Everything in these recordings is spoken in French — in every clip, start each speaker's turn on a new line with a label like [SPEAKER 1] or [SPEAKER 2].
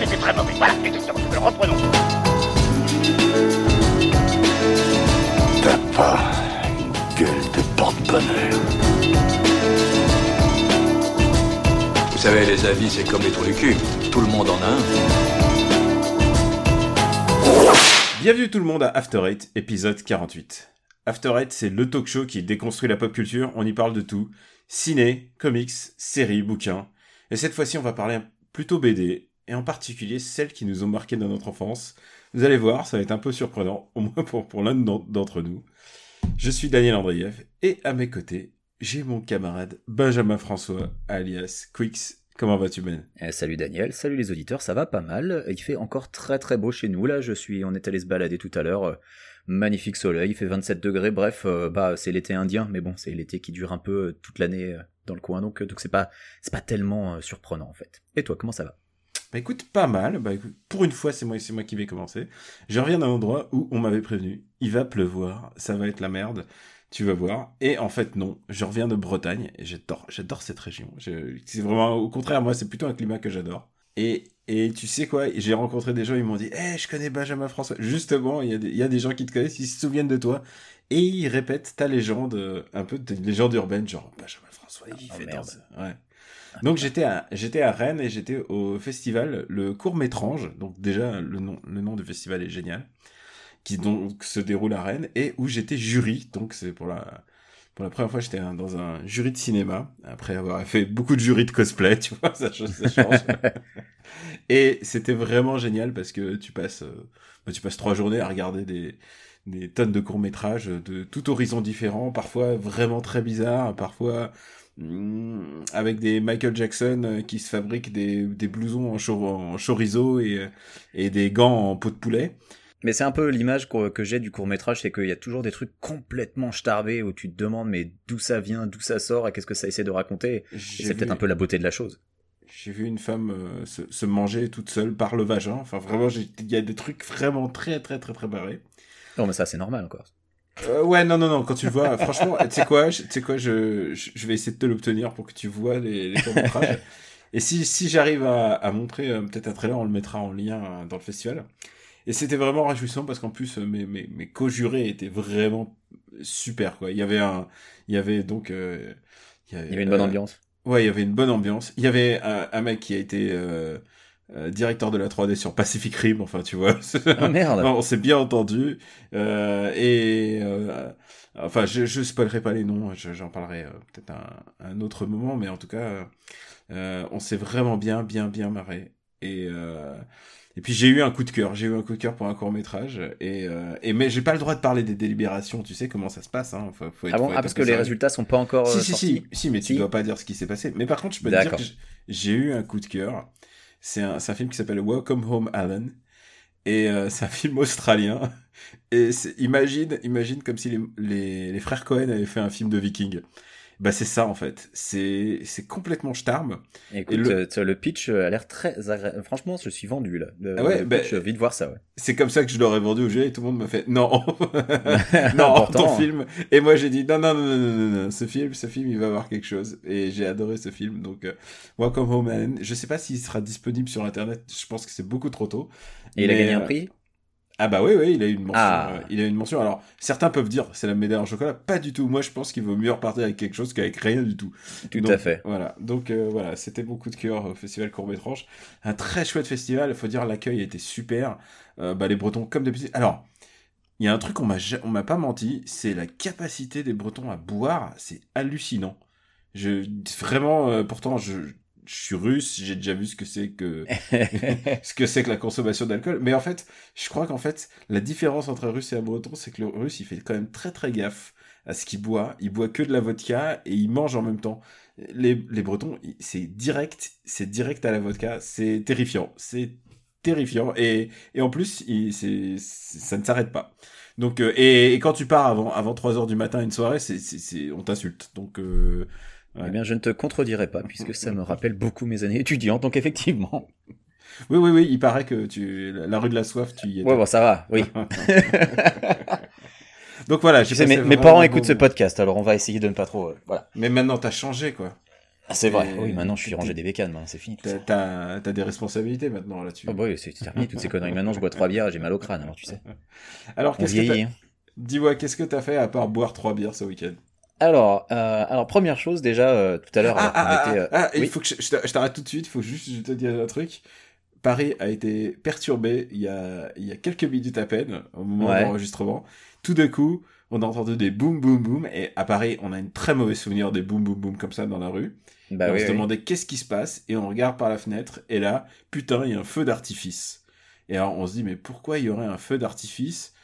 [SPEAKER 1] c'était très mauvais. Voilà, exactement. Reprenons.
[SPEAKER 2] T'as pas une gueule de porte-bonheur.
[SPEAKER 3] Vous savez, les avis, c'est comme les trous du cul. Tout le monde en a un.
[SPEAKER 4] Bienvenue tout le monde à After Eight, épisode 48. After Eight, c'est le talk show qui déconstruit la pop culture, on y parle de tout. Ciné, comics, séries, bouquins. Et cette fois-ci, on va parler plutôt BD, et en particulier celles qui nous ont marqué dans notre enfance. Vous allez voir, ça va être un peu surprenant, au moins pour, l'un d'entre nous. Je suis Daniel Andreev, et à mes côtés, j'ai mon camarade Benjamin François, alias Quix. Comment vas-tu Ben?
[SPEAKER 5] Eh, Salut Daniel, salut les auditeurs, ça va pas mal. Il fait encore très très beau chez nous. Là, je suis, on est allé se balader tout à l'heure. Magnifique soleil, il fait 27 degrés. Bref, euh, bah c'est l'été indien, mais bon, c'est l'été qui dure un peu euh, toute l'année euh, dans le coin, donc donc c'est c'est pas tellement surprenant en fait. Et toi, comment ça va?
[SPEAKER 4] Bah écoute, pas mal. Bah écoute, pour une fois, c'est moi, c'est moi qui vais commencer. Je reviens d'un endroit où on m'avait prévenu, il va pleuvoir, ça va être la merde tu vas voir. Et en fait, non, je reviens de Bretagne et j'adore, j'adore cette région. C'est vraiment, au contraire, moi, c'est plutôt un climat que j'adore. Et, et tu sais quoi, j'ai rencontré des gens, ils m'ont dit, eh, je connais Benjamin François. Justement, il y, a des, il y a des gens qui te connaissent, ils se souviennent de toi. Et ils répètent ta légende, euh, un peu de légende urbaine, genre Benjamin François, il oh, fait merde. Ouais. Donc j'étais à j'étais à Rennes et j'étais au festival le court métrange. Donc déjà le nom le nom du festival est génial qui donc se déroule à Rennes et où j'étais jury. Donc c'est pour la pour la première fois j'étais dans un jury de cinéma après avoir fait beaucoup de jurys de cosplay, tu vois, ça, ça change. et c'était vraiment génial parce que tu passes euh, bah, tu passes trois journées à regarder des des tonnes de courts métrages de tout horizon différent, parfois vraiment très bizarres, parfois avec des Michael Jackson euh, qui se fabriquent des, des blousons en, en chorizo et, et des gants en peau de poulet.
[SPEAKER 5] Mais c'est un peu l'image que, j'ai du court métrage, c'est qu'il y a toujours des trucs complètement starbés où tu te demandes mais d'où ça vient, d'où ça sort et qu'est-ce que ça essaie de raconter. C'est peut-être un peu la beauté de la chose.
[SPEAKER 4] J'ai vu une femme euh, se, manger toute seule par le vagin. Enfin vraiment, il y a des trucs vraiment très très très très barrés.
[SPEAKER 5] Non mais ça c'est normal encore.
[SPEAKER 4] Euh, ouais non non non quand tu vois franchement tu sais quoi tu sais quoi je, je vais essayer de te l'obtenir pour que tu vois les, les et si si j'arrive à, à montrer euh, peut-être un trailer on le mettra en lien dans le festival. Et c'était vraiment réjouissant parce qu'en plus, mes, mes, mes co-jurés étaient vraiment super, quoi. Il y avait un, il y avait donc,
[SPEAKER 5] euh, il, y avait, une bonne euh, ambiance.
[SPEAKER 4] Ouais, il y avait une bonne ambiance. Il y avait un, un mec qui a été euh, euh directeur de la 3D sur Pacific Rim, enfin, tu vois.
[SPEAKER 5] Ah merde.
[SPEAKER 4] on s'est bien entendu. et enfin, je, je spoilerai pas les noms. J'en parlerai peut-être un, un autre moment, mais en tout cas, on s'est vraiment bien, bien, bien marré. Et et puis j'ai eu un coup de cœur, j'ai eu un coup de cœur pour un court métrage et, euh, et mais j'ai pas le droit de parler des délibérations, tu sais comment ça se passe hein.
[SPEAKER 5] Faut, faut être, ah bon ah parce que les résultats sont pas encore
[SPEAKER 4] si,
[SPEAKER 5] euh,
[SPEAKER 4] si, si si mais tu dois pas dire ce qui s'est passé. Mais par contre je peux te dire que j'ai eu un coup de cœur. C'est un, film qui s'appelle Welcome Home Alan et euh, c'est un film australien et imagine imagine comme si les frères Cohen avaient fait un film de Viking. Bah c'est ça en fait. C'est c'est complètement starm.
[SPEAKER 5] Écoute, le... Euh, le... pitch euh, a l'air très agréable. Franchement, je suis vendu là. ah ouais, bah, pitch, vite voir ça. Ouais.
[SPEAKER 4] C'est comme ça que je l'aurais vendu au jeu et tout le monde m'a fait non, non ton film. Et moi j'ai dit non non, non non non non ce film ce film il va avoir quelque chose et j'ai adoré ce film donc euh, Welcome Home Man. Je sais pas s'il sera disponible sur internet. Je pense que c'est beaucoup trop tôt.
[SPEAKER 5] Et il a gagné un prix?
[SPEAKER 4] Ah bah oui, oui, il a une mention. Ah. Euh, il a une mention. Alors, certains peuvent dire c'est la médaille en chocolat. Pas du tout. Moi, je pense qu'il vaut mieux repartir avec quelque chose qu'avec rien du tout.
[SPEAKER 5] Tout à fait.
[SPEAKER 4] Voilà. Donc euh, voilà, c'était beaucoup de cœur au Festival Courbe-Étrange. Un très chouette festival. Il faut dire l'accueil était super. Euh, bah les Bretons comme d'habitude. Alors, il y a un truc qu'on m'a on m'a pas menti, c'est la capacité des Bretons à boire. C'est hallucinant. Je vraiment, pourtant, je je suis russe, j'ai déjà vu ce que c'est que ce que c'est que la consommation d'alcool. Mais en fait, je crois qu'en fait, la différence entre un russe et un breton, c'est que le russe, il fait quand même très très gaffe à ce qu'il boit. Il boit que de la vodka et il mange en même temps. Les, les bretons, c'est direct, c'est direct à la vodka. C'est terrifiant. C'est terrifiant. Et, et en plus, il, c'est, ça ne s'arrête pas. Donc, euh, et, quand tu pars avant, avant 3 heures du matin une soirée, c'est, c'est, on t'insulte. Donc, euh,
[SPEAKER 5] eh bien, je ne te contredirai pas, puisque ça me rappelle beaucoup mes années étudiantes, donc effectivement.
[SPEAKER 4] Oui, oui, oui, il paraît que tu, la rue de la soif, tu y
[SPEAKER 5] es. Ouais, bon, ça va, oui.
[SPEAKER 4] donc voilà,
[SPEAKER 5] j'ai mes, mes parents écoutent ce podcast, alors on va essayer de ne pas trop, euh, voilà.
[SPEAKER 4] Mais maintenant, t'as changé, quoi.
[SPEAKER 5] Ah, c'est vrai, oui, maintenant je suis rangé des bécanes, c'est fini.
[SPEAKER 4] T'as, t'as des responsabilités maintenant là-dessus.
[SPEAKER 5] Ah bah oui, c'est terminé toutes ces conneries. Maintenant je bois trois bières et j'ai mal au crâne, alors tu sais.
[SPEAKER 4] Alors, qu'est-ce que
[SPEAKER 5] hein.
[SPEAKER 4] Dis-moi, qu'est-ce que t'as fait à part boire trois bières ce week-end?
[SPEAKER 5] Alors, euh, alors première chose déjà, euh, tout à l'heure,
[SPEAKER 4] Ah, ah,
[SPEAKER 5] était, euh,
[SPEAKER 4] ah, ah, il faut que je, je t'a- je t'arrête tout de suite, il faut juste je te dise un truc. Paris a été perturbé il y a, il y a quelques minutes à peine, au moment
[SPEAKER 5] Ouais.
[SPEAKER 4] de l'enregistrement. Tout d'un coup, on a entendu des boum boum boum, et à Paris, on a une très mauvais souvenir des boum boum boum comme ça dans la rue.
[SPEAKER 5] bah
[SPEAKER 4] Et on se
[SPEAKER 5] oui.
[SPEAKER 4] demandait qu'est-ce qui se passe, et on regarde par la fenêtre, et là, putain, il y a un feu d'artifice. Et alors, on se dit, mais pourquoi il y aurait un feu d'artifice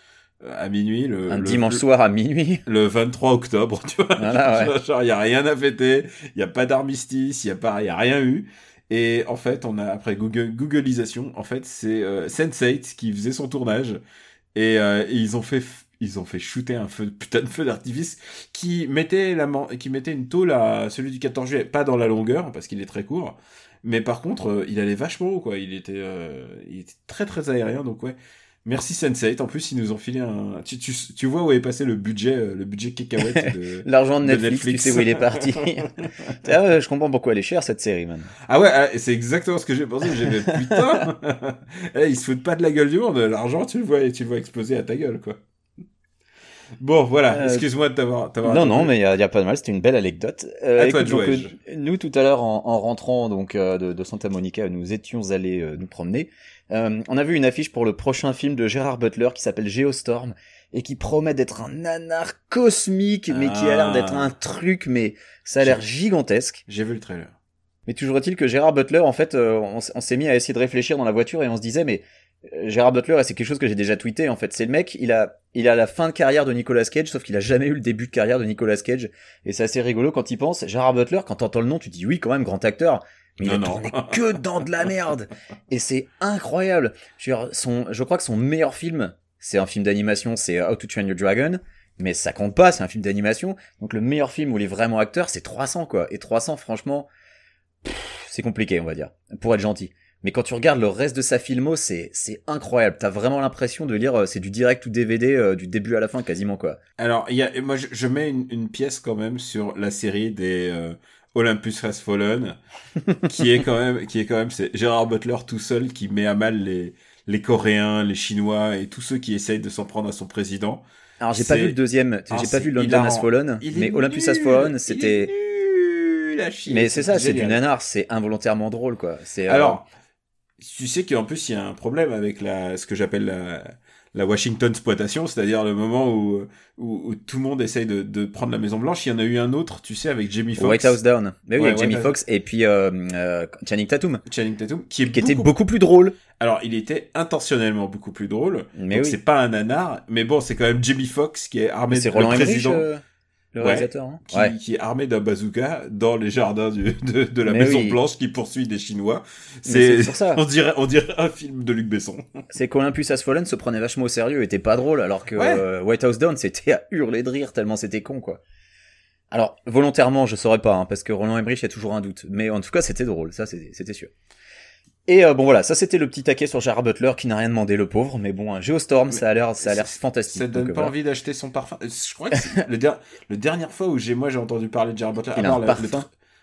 [SPEAKER 4] à minuit le,
[SPEAKER 5] un
[SPEAKER 4] le-
[SPEAKER 5] dimanche
[SPEAKER 4] le-
[SPEAKER 5] soir à minuit.
[SPEAKER 4] le 23 octobre, tu vois.
[SPEAKER 5] Voilà, ouais.
[SPEAKER 4] Genre, y a rien à fêter, il y a pas d'armistice, il y a pas, y a rien eu. Et en fait, on a après Google, Googleisation, en fait, c'est euh, Sense8 qui faisait son tournage et, euh, et ils ont fait ils ont fait shooter un feu putain de feu d'artifice qui mettait la qui mettait une tôle à celui du 14 juillet, pas dans la longueur parce qu'il est très court, mais par contre, euh, il allait vachement haut quoi, il était euh, il était très très aérien donc ouais. Merci Sense8. En plus, ils nous ont filé un. Tu, tu, tu vois où est passé le budget, euh, le budget cacahuète de.
[SPEAKER 5] L'argent de
[SPEAKER 4] de
[SPEAKER 5] Netflix,
[SPEAKER 4] Netflix.
[SPEAKER 5] tu sais où il est parti. ah ouais, je comprends pourquoi elle est chère cette série, man.
[SPEAKER 4] Ah ouais, ah, c'est exactement ce que j'ai pensé. J'ai fait putain, Eh, ils se foutent pas de la gueule du monde. L'argent, tu le vois, tu le vois exploser à ta gueule, quoi. Bon, voilà.
[SPEAKER 5] Euh,
[SPEAKER 4] Excuse-moi de t'avoir.
[SPEAKER 5] Non, non, mais il y, a- pas de mal, c'était une belle anecdote. Euh,
[SPEAKER 4] À toi de
[SPEAKER 5] donc,
[SPEAKER 4] jouer,
[SPEAKER 5] euh, nous, tout à l'heure, en, en rentrant donc euh, de, de Santa Monica, nous étions allés nous promener. Euh, on a vu une affiche pour le prochain film de Gérard Butler qui s'appelle Geostorm et qui promet d'être un nanar cosmique, mais qui a l'air
[SPEAKER 4] Ah.
[SPEAKER 5] d'être un truc, mais ça a l'air gigantesque.
[SPEAKER 4] J'ai vu le trailer.
[SPEAKER 5] Mais toujours est-il que Gérard Butler, en fait, euh, on, s'est mis à essayer de réfléchir dans la voiture et on se disait, mais euh, Gérard Butler, et c'est quelque chose que j'ai déjà tweeté, en fait, c'est le mec, il a, il a la fin de carrière de Nicolas Cage, sauf qu'il a jamais eu le début de carrière de Nicolas Cage. Et c'est assez rigolo quand il pense. Gérard Butler, quand t'entends le nom, tu dis oui, quand même, grand acteur. Mais il a
[SPEAKER 4] Non, non.
[SPEAKER 5] tourné que dans de la merde. Et c'est incroyable. Je, veux dire, son, je crois que son meilleur film, c'est un film d'animation, c'est How to Train Your Dragon. Mais ça compte pas, c'est un film d'animation. Donc le meilleur film où il est vraiment acteur, c'est 300 quoi. Et 300, franchement, c'est compliqué, on va dire, pour être gentil. Mais quand tu regardes le reste de sa filmo, c'est c'est incroyable. T'as vraiment l'impression de lire, euh, c'est du direct ou DVD euh, du début à la fin quasiment quoi.
[SPEAKER 4] Alors, il y a, moi, je, je mets une, une pièce quand même sur la série des euh, Olympus Has Fallen, qui est quand même, qui est quand même, c'est Gérard Butler tout seul qui met à mal les les Coréens, les Chinois et tous ceux qui essayent de s'en prendre à son président.
[SPEAKER 5] Alors j'ai pas vu le deuxième,
[SPEAKER 4] Ah,
[SPEAKER 5] j'ai
[SPEAKER 4] c'est
[SPEAKER 5] pas vu London Has. Fallen, mais Olympus Has Fallen, c'était. Mais c'est ça, c'est du nanar, c'est involontairement drôle quoi. C'est euh,
[SPEAKER 4] Alors, tu sais qu'en plus, il y a un problème avec la, ce que j'appelle la, la Washington exploitation, c'est-à-dire le moment où, où, où tout le monde essaye de, de prendre la Maison Blanche. Il y en a eu un autre, tu sais, avec Jamie Foxx.
[SPEAKER 5] White House Down. Mais oui,
[SPEAKER 4] Ouais,
[SPEAKER 5] avec Jamie Foxx et puis euh, euh, Channing Tatum,
[SPEAKER 4] Channing Tatum, qui est
[SPEAKER 5] qui était
[SPEAKER 4] beaucoup-
[SPEAKER 5] plus drôle.
[SPEAKER 4] Alors, il était intentionnellement beaucoup plus drôle.
[SPEAKER 5] Mais oui.
[SPEAKER 4] c'est pas un nanar, mais bon, c'est quand même Jamie Foxx qui est armé
[SPEAKER 5] C'est
[SPEAKER 4] de
[SPEAKER 5] Roland Emmerich,
[SPEAKER 4] président,
[SPEAKER 5] euh, le
[SPEAKER 4] Ouais.
[SPEAKER 5] réalisateur. hein
[SPEAKER 4] qui,
[SPEAKER 5] ouais.
[SPEAKER 4] qui est armé d'un bazooka dans les jardins du, de, de la
[SPEAKER 5] Mais
[SPEAKER 4] Maison
[SPEAKER 5] oui.
[SPEAKER 4] Blanche qui poursuit des Chinois.
[SPEAKER 5] C'est
[SPEAKER 4] C'est,
[SPEAKER 5] pour ça.
[SPEAKER 4] on dirait, on dirait un film de Luc Besson.
[SPEAKER 5] C'est qu'Olympus Has Fallen se prenait vachement au sérieux, était pas drôle, alors que
[SPEAKER 4] Ouais.
[SPEAKER 5] euh, White House Down c'était à hurler de rire tellement c'était con quoi. Alors volontairement je saurais pas, hein, parce que Roland Emmerich il y a toujours un doute, mais en tout cas c'était drôle, ça c'était sûr. Et euh, bon voilà, ça c'était le petit taquet sur Gérard Butler qui n'a rien demandé le pauvre, mais bon, un Geostorm ça a l'air ça a l'air fantastique.
[SPEAKER 4] Ça donne
[SPEAKER 5] donc, euh,
[SPEAKER 4] pas
[SPEAKER 5] voilà.
[SPEAKER 4] envie d'acheter son parfum. Je crois que le, der- le dernière fois où j'ai moi j'ai entendu parler de Jared Butler, à part, la- le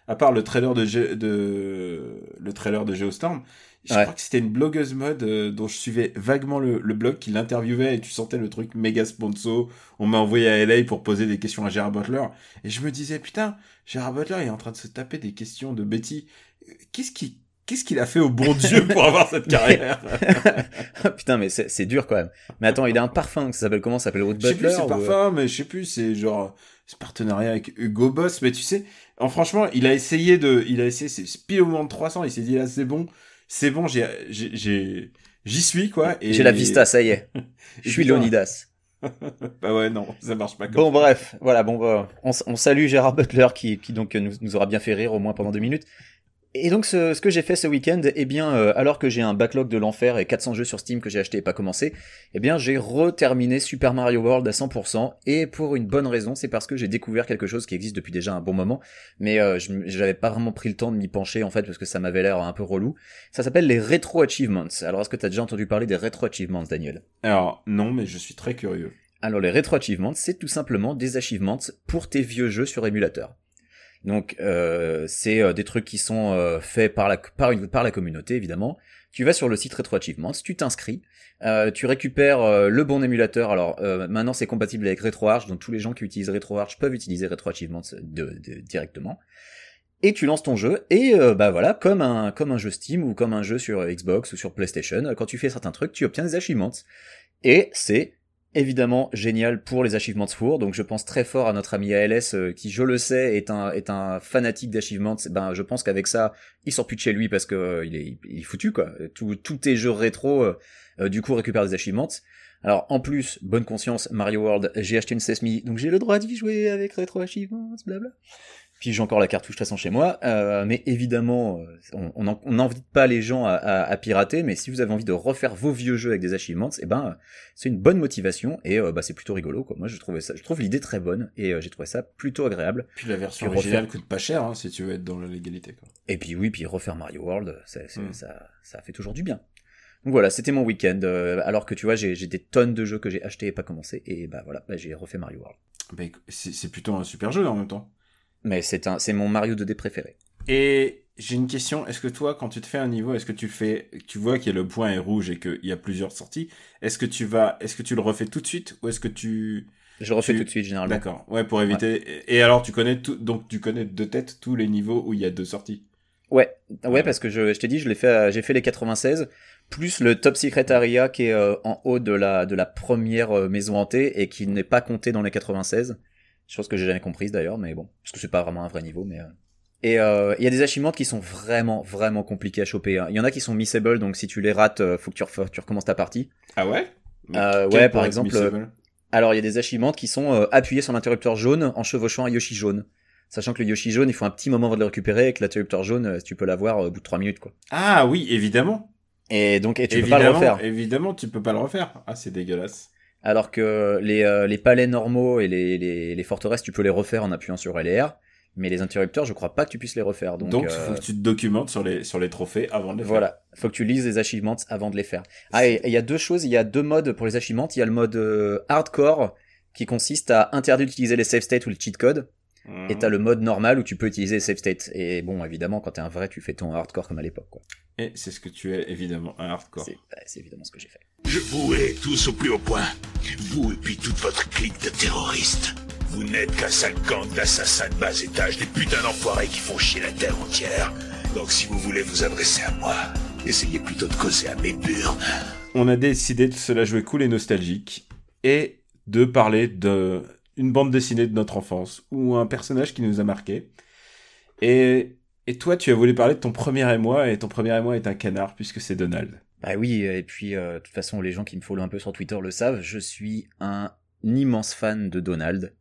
[SPEAKER 4] à part le trailer de, Ge- de le trailer de Geostorm, je
[SPEAKER 5] Ouais.
[SPEAKER 4] crois que c'était une blogueuse mode euh, dont je suivais vaguement le, le blog qui l'interviewait et tu sentais le truc méga sponsor. On m'a envoyé à LA pour poser des questions à Gérard Butler et je me disais putain Gérard Butler il est en train de se taper des questions de Betty. Qu'est-ce qui Qu'est-ce qu'il a fait au bon Dieu pour avoir cette carrière
[SPEAKER 5] Putain mais c'est dur quand même. Mais attends, il a un parfum, ça s'appelle comment? Ça s'appelle Ruth
[SPEAKER 4] Je sais plus
[SPEAKER 5] Butler
[SPEAKER 4] c'est
[SPEAKER 5] ou, euh,
[SPEAKER 4] parfum, mais je sais plus, c'est genre ce partenariat avec Hugo Boss, mais tu sais, en franchement, il a essayé de, il a essayé, c'est pile au moment de 300, il s'est dit là c'est bon, c'est bon, j'ai, j'ai, j'y suis quoi. Et
[SPEAKER 5] J'ai la vista, ça y est. Je suis. Leonidas.
[SPEAKER 4] Bah ouais non, ça marche pas comme
[SPEAKER 5] Bon
[SPEAKER 4] ça.
[SPEAKER 5] bref, voilà, bon bah, on, on salue Gérard Butler qui, qui donc nous, nous aura bien fait rire au moins pendant deux minutes. Et donc ce, ce que j'ai fait ce week-end, eh bien euh, alors que j'ai un backlog de l'enfer et 400 jeux sur Steam que j'ai acheté et pas commencé, eh bien j'ai reterminé Super Mario World à 100% et pour une bonne raison, c'est parce que j'ai découvert quelque chose qui existe depuis déjà un bon moment, mais euh, je pas vraiment pris le temps de m'y pencher en fait parce que ça m'avait l'air un peu relou. Ça s'appelle les Retro Achievements. Alors est-ce que t'as déjà entendu parler des Retro Achievements, Daniel?
[SPEAKER 4] Alors non, mais je suis très curieux.
[SPEAKER 5] alors les Retro Achievements, c'est tout simplement des achievements pour tes vieux jeux sur émulateur. Donc euh, c'est euh, des trucs qui sont euh, faits par la par une par la communauté évidemment. Tu vas sur le site Retro Achievements, tu t'inscris, euh, tu récupères euh, le bon émulateur. Alors maintenant c'est compatible avec RetroArch, donc tous les gens qui utilisent RetroArch peuvent utiliser Retro Achievements directement. Et tu lances ton jeu et bah voilà comme un comme un jeu Steam ou comme un jeu sur Xbox ou sur PlayStation, quand tu fais certains trucs, tu obtiens des achievements. Et c'est évidemment génial pour les achievements four. Donc je pense très fort à notre ami ALS euh, qui, je le sais, est un est un fanatique d'achievements. Ben je pense qu'avec ça, il sort plus de chez lui parce que euh, il est il est foutu quoi. Tout tous tes jeux rétro euh, du coup récupèrent des achievements. Alors en plus, bonne conscience, Mario World, j'ai acheté une Sesame, donc j'ai le droit d'y jouer avec Retro Achievements, blabla. Puis j'ai encore la cartouche de toute façon chez moi, euh, mais évidemment, euh, on n'invite pas les gens à, à- à pirater, mais si vous avez envie de refaire vos vieux jeux avec des achievements, eh ben c'est une bonne motivation et euh, bah, c'est plutôt rigolo. Quoi. Moi je trouvais ça, je trouve l'idée très bonne et euh, j'ai trouvé ça plutôt agréable.
[SPEAKER 4] Puis la version
[SPEAKER 5] Puis
[SPEAKER 4] originale
[SPEAKER 5] refaire.
[SPEAKER 4] coûte pas cher hein, si tu veux être dans la légalité. Quoi.
[SPEAKER 5] Et puis oui, puis refaire Mario World, ça,
[SPEAKER 4] Mm.
[SPEAKER 5] ça fait toujours du bien. Donc voilà, c'était mon week-end. euh, alors que tu vois, j'ai des tonnes de jeux que j'ai achetés et pas commencé, et bah voilà, bah, j'ai refait Mario World.
[SPEAKER 4] Bah, c'est plutôt un super jeu en même temps.
[SPEAKER 5] Mais c'est un, c'est mon Mario 2D préféré.
[SPEAKER 4] Et j'ai une question. Est-ce que toi, quand tu te fais un niveau, est-ce que tu le fais, tu vois qu'il y a le point est rouge et qu'il y a plusieurs sorties, est-ce que tu vas, est-ce que tu le refais tout de suite ou est-ce que tu,
[SPEAKER 5] Je le refais
[SPEAKER 4] Tu-
[SPEAKER 5] tout de suite généralement.
[SPEAKER 4] d'accord, ouais, pour éviter. Et alors, tu connais tout, donc tu connais de tête tous les niveaux où il y a deux sorties?
[SPEAKER 5] Ouais, ouais, parce que je, je t'ai dit, je l'ai fait, à- j'ai fait les 96 plus le Top Secret Area qui est euh, en haut de la de la première euh, maison hantée et qui n'est pas compté dans les 96. Chose que j'ai jamais comprise d'ailleurs, mais bon, parce que c'est pas vraiment un vrai niveau, mais. euh. Et euh, il y a des achievements qui sont vraiment vraiment compliqués à choper. hein. Il y en a qui sont missable, donc si tu les rates, euh, faut que tu, recommences ta partie.
[SPEAKER 4] Ah ouais?
[SPEAKER 5] Euh, ouais, par exemple, Alors il y a des achievements qui sont euh, appuyés sur l'interrupteur jaune en chevauchant un Yoshi jaune. Sachant que le Yoshi jaune, il faut un petit moment avant de le récupérer et que l'interrupteur jaune, tu peux l'avoir au bout de 3 minutes quoi.
[SPEAKER 4] Ah oui, évidemment.
[SPEAKER 5] Et donc et tu
[SPEAKER 4] évidemment,
[SPEAKER 5] peux pas le refaire.
[SPEAKER 4] Évidemment, tu peux pas le refaire. Ah, c'est dégueulasse.
[SPEAKER 5] Alors que les, euh, les palais normaux et les, les, les forteresses, tu peux les refaire en appuyant sur LR. Mais les interrupteurs, je crois pas que tu puisses les refaire. Donc,
[SPEAKER 4] Donc, il
[SPEAKER 5] euh,
[SPEAKER 4] faut que tu te documentes sur les sur les trophées avant de les faire.
[SPEAKER 5] voilà, faut que tu lises les achievements avant de les faire. Ah, et il y a deux choses, il y a deux modes pour les achievements. Il y a le mode euh, hardcore qui consiste à interdire d'utiliser les save states ou le cheat code. Et t'as le mode normal où tu peux utiliser save states. Et bon, évidemment, quand t'es un vrai, tu fais ton hardcore comme à l'époque. quoi.
[SPEAKER 4] Et c'est ce que tu es, évidemment, un hardcore.
[SPEAKER 5] C'est bah, c'est évidemment ce que j'ai fait.
[SPEAKER 2] Je vous hais tous au plus haut point. Vous et puis toute votre clique de terroristes. Vous n'êtes qu'un sale gang d'assassins de bas étage, des putains d'enfoirés qui font chier la terre entière. Donc si vous voulez vous adresser à moi, essayez plutôt de causer à mes burnes.
[SPEAKER 4] On a décidé de se la jouer cool et nostalgique et de parler de une bande dessinée de notre enfance ou un personnage qui nous a marqué. Et, et toi, tu as voulu parler de ton premier émoi et ton premier émoi est un canard puisque c'est Donald.
[SPEAKER 5] Bah oui, et puis euh, de toute façon, les gens qui me follow un peu sur Twitter le savent, je suis un immense fan de Donald.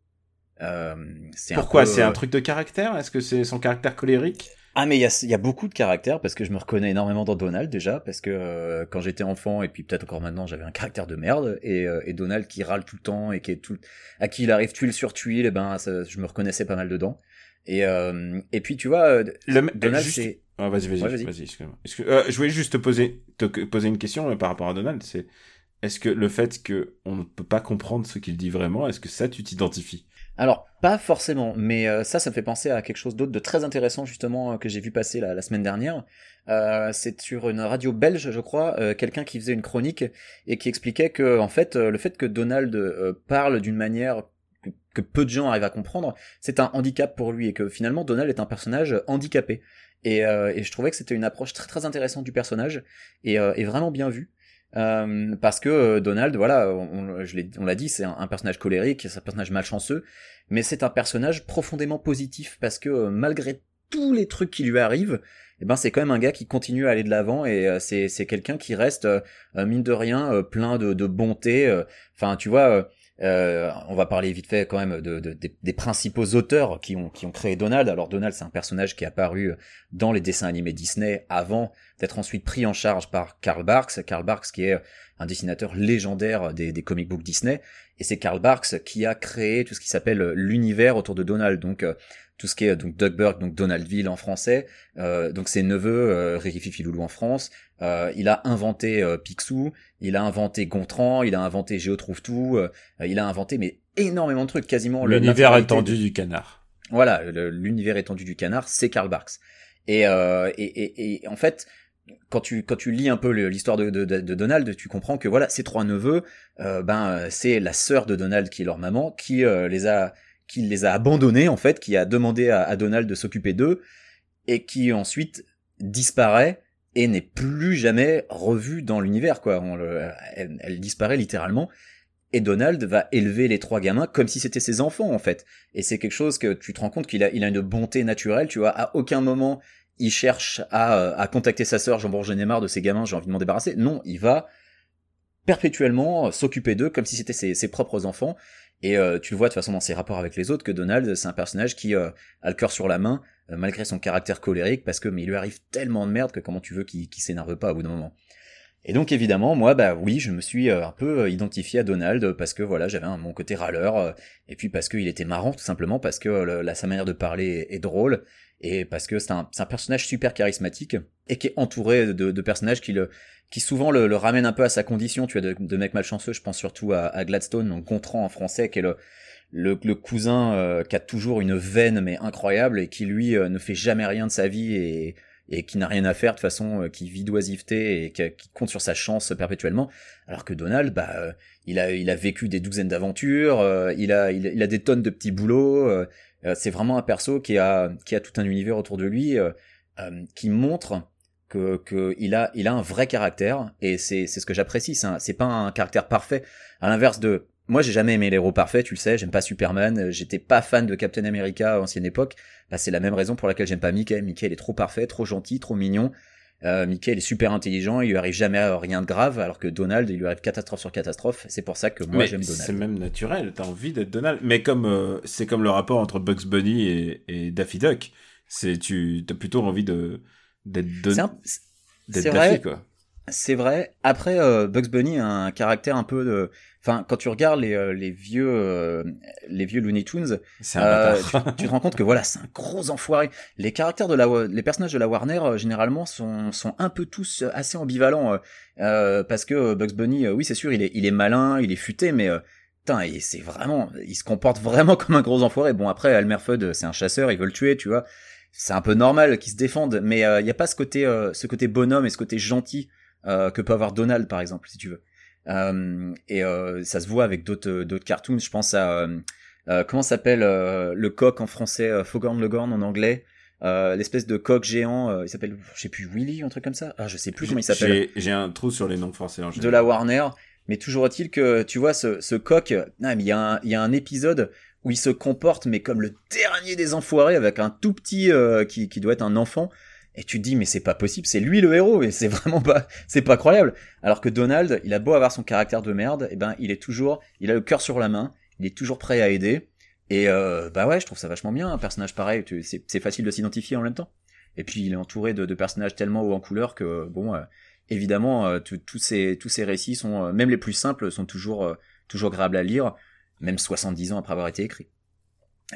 [SPEAKER 5] Euh, c'est
[SPEAKER 4] Pourquoi?
[SPEAKER 5] peu,
[SPEAKER 4] C'est
[SPEAKER 5] euh,
[SPEAKER 4] un truc de caractère? Est-ce que c'est son caractère colérique?
[SPEAKER 5] Ah mais il y a, il y a beaucoup de caractères parce que je me reconnais énormément dans Donald déjà parce que euh, quand j'étais enfant et puis peut-être encore maintenant j'avais un caractère de merde et, euh, et Donald qui râle tout le temps et qui est tout à qui il arrive tuile sur tuile et ben ça, je me reconnaissais pas mal dedans et euh, et puis tu vois
[SPEAKER 4] Le,
[SPEAKER 5] Donald
[SPEAKER 4] juste-
[SPEAKER 5] c'est
[SPEAKER 4] Ah, vas-y, vas-y,
[SPEAKER 5] Ouais,
[SPEAKER 4] vas-y,
[SPEAKER 5] vas-y.
[SPEAKER 4] excuse-moi. Excuse- je voulais juste te poser, te poser une question par rapport à Donald. C'est est-ce que le fait que on ne peut pas comprendre ce qu'il dit vraiment, est-ce que ça tu t'identifies?
[SPEAKER 5] Alors, pas forcément, mais euh, ça, ça me fait penser à quelque chose d'autre de très intéressant, justement, euh, que j'ai vu passer la, semaine dernière. Euh, c'est sur une radio belge, je crois, euh, quelqu'un qui faisait une chronique et qui expliquait que, en fait, le fait que Donald parle d'une manière que, que peu de gens arrivent à comprendre, c'est un handicap pour lui et que finalement, Donald est un personnage handicapé. Et, je trouvais que c'était une approche très très intéressante du personnage et, et vraiment bien vue. Euh, parce que euh, Donald, voilà, on, l'a dit, c'est un, personnage colérique, c'est un personnage malchanceux, mais c'est un personnage profondément positif parce que euh, malgré tous les trucs qui lui arrivent, eh ben c'est quand même un gars qui continue à aller de l'avant et c'est quelqu'un qui reste mine de rien plein de, de bonté. Enfin, tu vois. Euh, on va parler vite fait quand même de, de- des, des principaux auteurs qui ont, qui ont créé Donald. Alors Donald, c'est un personnage qui est apparu dans les dessins animés Disney avant d'être ensuite pris en charge par Karl Barks. Karl Barks qui est un dessinateur légendaire des, des comic books Disney. Et c'est Karl Barks qui a créé tout ce qui s'appelle l'univers autour de Donald. Donc euh, tout ce qui est donc Doug Burke, donc Donaldville en français, euh, donc ses neveux, euh, Loulou en France. Euh, il a inventé euh, Picsou, il a inventé Gontran, il a inventé Géo trouve tout, euh, il a inventé mais énormément de trucs, quasiment le-
[SPEAKER 4] L'univers étendu du canard.
[SPEAKER 5] Voilà, l'univers étendu du canard, c'est Karl Barks. Et, euh, et, et, et en fait, quand tu quand tu lis un peu l'histoire de, de, de- Donald, tu comprends que voilà, ces trois neveux, euh, ben euh, c'est la sœur de Donald qui est leur maman, qui euh, les a qui les a abandonnés en fait, qui a demandé à, Donald de s'occuper d'eux et qui ensuite disparaît et n'est plus jamais revue dans l'univers quoi. Elle, disparaît littéralement. Et Donald va élever les trois gamins comme si c'était ses enfants en fait. Et c'est quelque chose que tu te rends compte qu'il a, une bonté naturelle. Tu vois, à aucun moment il cherche à, contacter sa sœur. Jean bon, j'en ai marre de ces gamins, j'ai envie de m'en débarrasser. Non, il va perpétuellement s'occuper d'eux comme si c'était ses propres enfants. Et euh, tu le vois de toute façon dans ses rapports avec les autres que Donald, c'est un personnage qui euh, a le cœur sur la main, euh, malgré son caractère colérique, parce que mais il lui arrive tellement de merde que comment tu veux qu'il s'énerve pas au bout d'un moment. Et donc évidemment, moi, bah oui, je me suis euh, un peu euh, identifié à Donald parce que voilà, j'avais mon côté râleur, euh, et puis parce qu'il était marrant, tout simplement parce que sa manière de parler est, drôle, et parce que c'est un, personnage super charismatique et qui est entouré de, personnages qui le qui souvent le, ramènent un peu à sa condition, tu vois, de, de mec malchanceux. Je pense surtout à, Gladstone, donc Gontran en français, qui est le cousin qui a toujours une veine mais incroyable et qui lui ne fait jamais rien de sa vie et et qui n'a rien à faire de façon, euh, qui vit d'oisiveté et qui, compte sur sa chance perpétuellement. Alors que Donald, bah, euh, il a, il a vécu des douzaines d'aventures, euh, il, a, il, a- des tonnes de petits boulots. c'est vraiment un perso qui a, qui a tout un univers autour de lui, qui montre que, a, il a un vrai caractère et c'est, ce que j'apprécie. C'est, c'est pas un caractère parfait. À l'inverse de, moi j'ai jamais aimé les héros parfaits, tu le sais, j'aime pas Superman, euh, j'étais pas fan de Captain America à ancienne époque. Bah, c'est la même raison pour laquelle j'aime pas Mickey. Mickey il est trop parfait, trop gentil, trop mignon. Euh, Mickey il est super intelligent, il lui arrive jamais à rien de grave, alors que Donald il lui arrive catastrophe sur catastrophe. C'est pour ça que moi j'aime
[SPEAKER 4] c'est
[SPEAKER 5] Donald.
[SPEAKER 4] même naturel, t'as envie d'être Donald. Mais comme euh, c'est comme le rapport entre Bugs Bunny et, et Daffy Duck, c'est tu as plutôt envie de d'être
[SPEAKER 5] C'est
[SPEAKER 4] Don-
[SPEAKER 5] un-
[SPEAKER 4] d'être
[SPEAKER 5] c'est
[SPEAKER 4] Daffy
[SPEAKER 5] vrai.
[SPEAKER 4] quoi.
[SPEAKER 5] C'est vrai. Après, euh, Bugs Bunny a un caractère un peu de. Enfin, quand tu regardes les, euh, les vieux euh, les vieux Looney Tunes, euh, tu, tu te rends compte que voilà, c'est un gros enfoiré. Les caractères de la, les personnages de la Warner euh, généralement sont sont un peu tous assez ambivalents euh, euh, parce que euh, Bugs Bunny, euh, oui, c'est sûr, il est il est malin, il est futé, mais euh, putain, il- c'est vraiment, il se comporte vraiment comme un gros enfoiré. Bon, après, Elmer Fudd, c'est un chasseur, il veut le tuer, tu vois. C'est un peu normal qu'il se défende, mais il y a pas ce côté euh, ce côté bonhomme et ce côté gentil euh, que peut avoir Donald par exemple si tu veux. Euh, et euh, ça se voit avec d'autres d'autres cartoons. Je pense à euh, euh, comment s'appelle euh, le coq en français euh, Foghorn Leghorn en anglais. Euh, l'espèce de coq géant euh, il s'appelle je sais plus Willy un truc comme ça. Ah je sais plus comment il s'appelle.
[SPEAKER 4] J'ai un trou sur les noms français en
[SPEAKER 5] de
[SPEAKER 4] général.
[SPEAKER 5] la Warner. Mais toujours est-il que tu vois ce, ce coq non, mais il y a un il y a un épisode où il se comporte mais comme le dernier des enfoirés avec un tout petit euh, qui qui doit être un enfant et tu te dis mais c'est pas possible, c'est lui le héros et c'est vraiment pas c'est pas croyable. Alors que Donald, il a beau avoir son caractère de merde, et ben il est toujours il a le cœur sur la main, il est toujours prêt à aider et euh, bah ouais, je trouve ça vachement bien un personnage pareil, c'est facile de s'identifier en même temps. Et puis il est entouré de, personnages tellement hauts en couleur que bon euh, évidemment euh, tous ces tous ces récits sont euh, même les plus simples sont toujours toujours agréables à lire même 70 ans après avoir été écrits.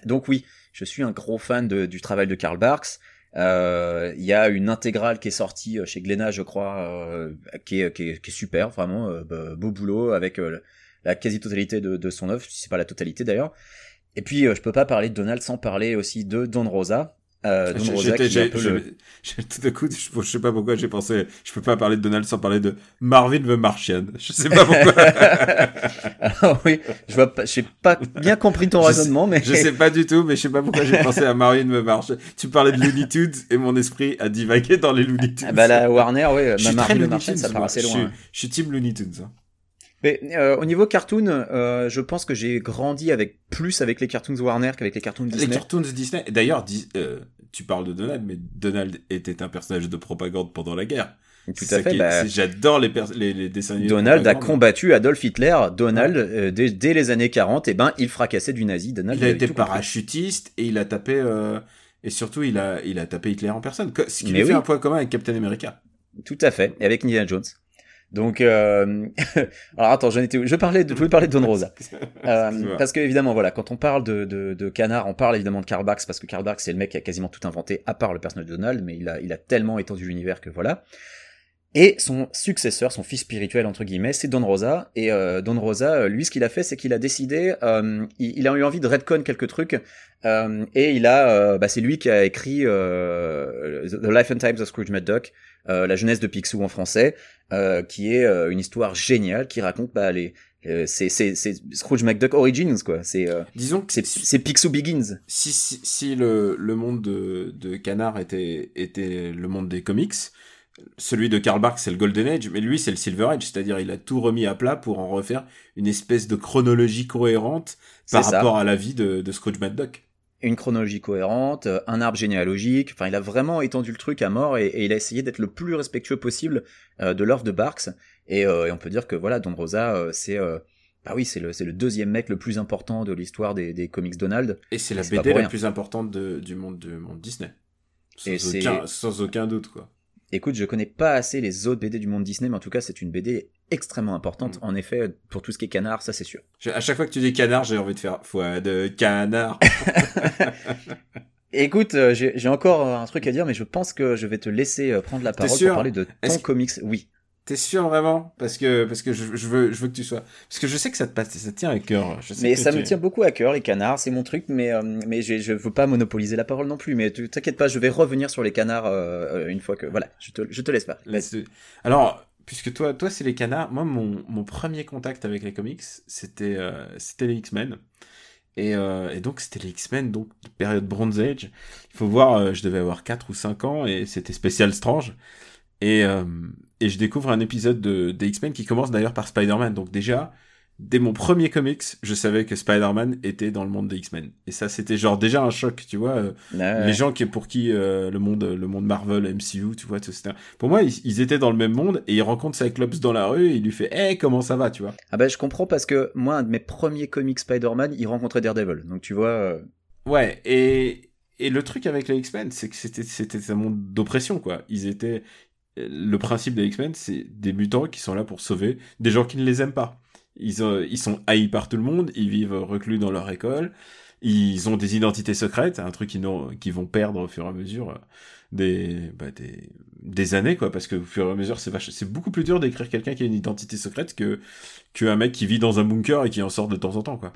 [SPEAKER 5] Donc oui, je suis un gros fan de- du travail de Karl Barks. Euh, Il y a une intégrale qui est sortie euh, chez Glénat, je crois, euh, qui, est, qui, est, qui est super, vraiment bah, beau boulot avec la quasi-totalité de, de son œuvre, si c'est pas la totalité d'ailleurs. Et puis je peux pas parler de Donald sans parler aussi de Don Rosa. Euh, Don Rosa qui un peu le...
[SPEAKER 4] Tout d'un coup, je, je sais pas pourquoi j'ai pensé, je peux pas parler de Donald sans parler de Marvin the Martian. Je sais pas pourquoi.
[SPEAKER 5] Alors oui, je vois pas, j'ai pas bien compris ton
[SPEAKER 4] Je
[SPEAKER 5] raisonnement, mais
[SPEAKER 4] je sais pas du tout, mais je sais pas pourquoi j'ai pensé à Marvin the Martian. Tu parlais de Looney Tunes et mon esprit a divagué dans les Looney Tunes.
[SPEAKER 5] Ah bah la Warner,
[SPEAKER 4] je
[SPEAKER 5] ma
[SPEAKER 4] Looney
[SPEAKER 5] Marchand,
[SPEAKER 4] Tunes,
[SPEAKER 5] ça part assez
[SPEAKER 4] Je
[SPEAKER 5] loin.
[SPEAKER 4] suis, je suis team Looney Tunes. hein.
[SPEAKER 5] Mais euh, au niveau cartoon, euh, je pense que j'ai grandi avec plus avec les cartoons Warner qu'avec les cartoons
[SPEAKER 4] Les
[SPEAKER 5] Disney.
[SPEAKER 4] cartoons Disney. D'ailleurs, dis- euh, tu parles de Donald, mais Donald était un personnage de propagande pendant la guerre.
[SPEAKER 5] Tout à fait. bah,
[SPEAKER 4] J'adore les, les, les dessins animés de
[SPEAKER 5] Donald a combattu Adolf Hitler. Donald, dès, dès les années 40, et ben, il fracassait du nazi. Donald
[SPEAKER 4] Il a été
[SPEAKER 5] compris.
[SPEAKER 4] parachutiste et il a tapé et surtout il a il a tapé Hitler en personne. Ce qui
[SPEAKER 5] Mais
[SPEAKER 4] lui fait un point commun avec Captain America.
[SPEAKER 5] Tout à fait. Et avec Indiana Jones. Donc, euh... alors attends, j'en étais où? Je parlais de, je voulais parler de Don Rosa. Euh, parce que évidemment, voilà, quand on parle de, de, de canard, on parle évidemment de Karl Barks parce que Karl Barks c'est le mec qui a quasiment tout inventé, à part le personnage de Donald, mais il a, il a tellement étendu l'univers que voilà. Et son successeur, son fils spirituel entre guillemets, c'est Don Rosa. Et euh, Don Rosa, euh, lui, ce qu'il a fait, c'est qu'il a décidé, euh, il, il, a eu envie de redcon quelques trucs, euh, et il a, euh, bah, c'est lui qui a écrit euh, The Life and Times of Scrooge McDuck, la jeunesse de Picsou en français, qui est une histoire géniale qui raconte bah, les c'est c'est c'est Scrooge McDuck Origins quoi. C'est
[SPEAKER 4] disons que
[SPEAKER 5] c'est c'est Picsou Begins.
[SPEAKER 4] Si si, si le le monde de de Canard était était le monde des comics, celui de Karl Barks, c'est le Golden Age, mais lui, c'est le Silver Age, c'est-à-dire il a tout remis à plat pour en refaire une espèce de chronologie cohérente par rapport à la vie de, de Scrooge McDuck.
[SPEAKER 5] Une chronologie cohérente, euh, un arbre généalogique, enfin il a vraiment étendu le truc à mort et, et il a essayé d'être le plus respectueux possible euh, de l'œuvre de Barks. Et, euh, et, on peut dire que voilà, Don Rosa, euh, c'est... bah oui, c'est le, le deuxième mec le plus important de l'histoire des, des comics Donald.
[SPEAKER 4] Et c'est la BD la plus importante de, du monde, du monde Disney. Sans, et aucun, sans aucun doute, quoi.
[SPEAKER 5] Écoute, je connais pas assez les autres BD du monde Disney, mais en tout cas, c'est une BD extrêmement importante. Mm. En effet, pour tout ce qui est canard, ça c'est sûr.
[SPEAKER 4] À chaque fois que tu dis canard, j'ai envie de faire foi de canard.
[SPEAKER 5] Écoute, euh, j'ai encore un truc à dire, mais je pense que je vais te laisser euh, prendre la parole pour parler de ton comics. Oui.
[SPEAKER 4] T'es sûr vraiment? Parce que parce que je, je, veux je veux que tu sois parce que je sais que ça te passe ça te tient à cœur.
[SPEAKER 5] mais ça me tient beaucoup à cœur les canards, c'est mon truc mais euh, mais je, je veux pas monopoliser la parole non plus mais t'inquiète pas, je vais revenir sur les canards euh, une fois que voilà, je te je te laisse pas.
[SPEAKER 4] Alors, puisque toi toi c'est les canards, moi mon mon premier contact avec les comics, c'était euh, c'était les X-Men. Et, euh, et, donc c'était les X-Men, donc période Bronze Age. Il faut voir, euh, je devais avoir 4 ou 5 ans et c'était spécial Strange. Et, euh, et je découvre un épisode de, des X-Men qui commence d'ailleurs par Spider-Man. Donc déjà, dès mon premier comics, je savais que Spider-Man était dans le monde des X-Men. Et ça, c'était genre déjà un choc, tu vois. Euh, Les gens qui, pour qui euh, le monde, le monde Marvel, MCU, tu vois, c'était. Pour moi, ils, étaient dans le même monde et ils rencontrent Cyclops dans la rue et il lui fait, hey, comment ça va, tu vois?
[SPEAKER 5] Ah ben, je comprends parce que moi, un de mes premiers comics Spider-Man, il rencontrait Daredevil. Donc tu vois. Euh,
[SPEAKER 4] ouais, et et le truc avec les X-Men, c'est que c'était c'était un monde d'oppression, quoi. Ils étaient le principe des X-Men, c'est des mutants qui sont là pour sauver des gens qui ne les aiment pas. Ils, ils sont haïs par tout le monde, ils vivent reclus dans leur école, ils ont des identités secrètes, un truc qu'ils qui vont perdre au fur et à mesure euh, des, bah, des, des années, quoi, parce que au fur et à mesure, c'est beaucoup plus dur d'écrire quelqu'un qui a une identité secrète que, qu'un mec qui vit dans un bunker et qui en sort de temps en temps, quoi.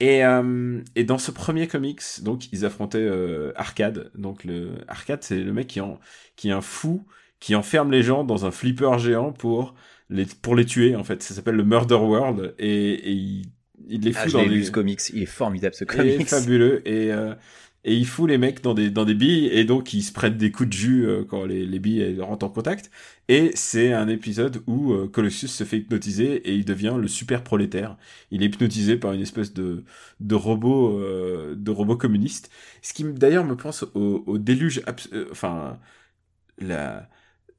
[SPEAKER 4] Et, euh, et dans ce premier comics, donc ils affrontaient euh, Arcade. Donc le Arcade, c'est le mec qui en qui est un fou qui enferme les gens dans un flipper géant pour les, pour les tuer, en fait. Ça s'appelle le Murder World, et, et il, il les
[SPEAKER 5] ah,
[SPEAKER 4] fout dans
[SPEAKER 5] les... ce comics, il est formidable ce comics.
[SPEAKER 4] Il est fabuleux, et, euh, et il fout les mecs dans des, dans des billes, et donc ils se prennent des coups de jus euh, quand les, les billes rentrent en contact. Et c'est un épisode où euh, Colossus se fait hypnotiser et il devient le super prolétaire. Il est hypnotisé par une espèce de, de robot, euh, de robot communiste. Ce qui d'ailleurs me pense au, au déluge, euh, enfin, la,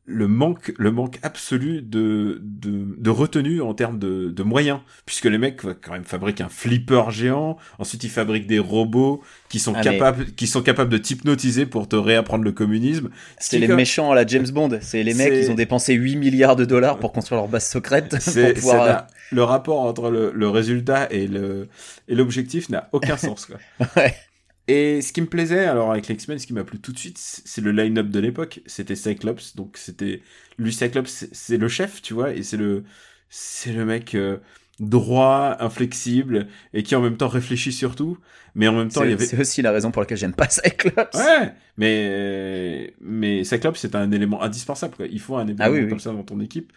[SPEAKER 4] le manque, le manque absolu de, de, de retenue en termes de, de moyens, puisque les mecs quand même fabriquent un flipper géant, ensuite ils fabriquent des robots qui sont ah, capables, qui sont capables de t'hypnotiser pour te réapprendre le communisme.
[SPEAKER 5] C'est les méchants à la James Bond, c'est les mecs qui ont dépensé 8 milliards de dollars pour construire leur base secrète.
[SPEAKER 4] C'est pouvoir... Euh, le rapport entre le, le résultat et le et l'objectif n'a aucun sens quoi.
[SPEAKER 5] ouais.
[SPEAKER 4] Et ce qui me plaisait, alors avec les X-Men, ce qui m'a plu tout de suite, c'est le line-up de l'époque. C'était Cyclops, donc c'était lui Cyclops, c'est le chef, tu vois, et c'est le c'est le mec euh, droit, inflexible et qui en même temps réfléchit sur tout, mais en même temps il y avait.
[SPEAKER 5] C'est aussi la raison pour laquelle j'aime pas Cyclops.
[SPEAKER 4] Ouais, mais mais Cyclops c'est un élément indispensable. Quoi. Il faut un élément ah comme ça dans ton équipe.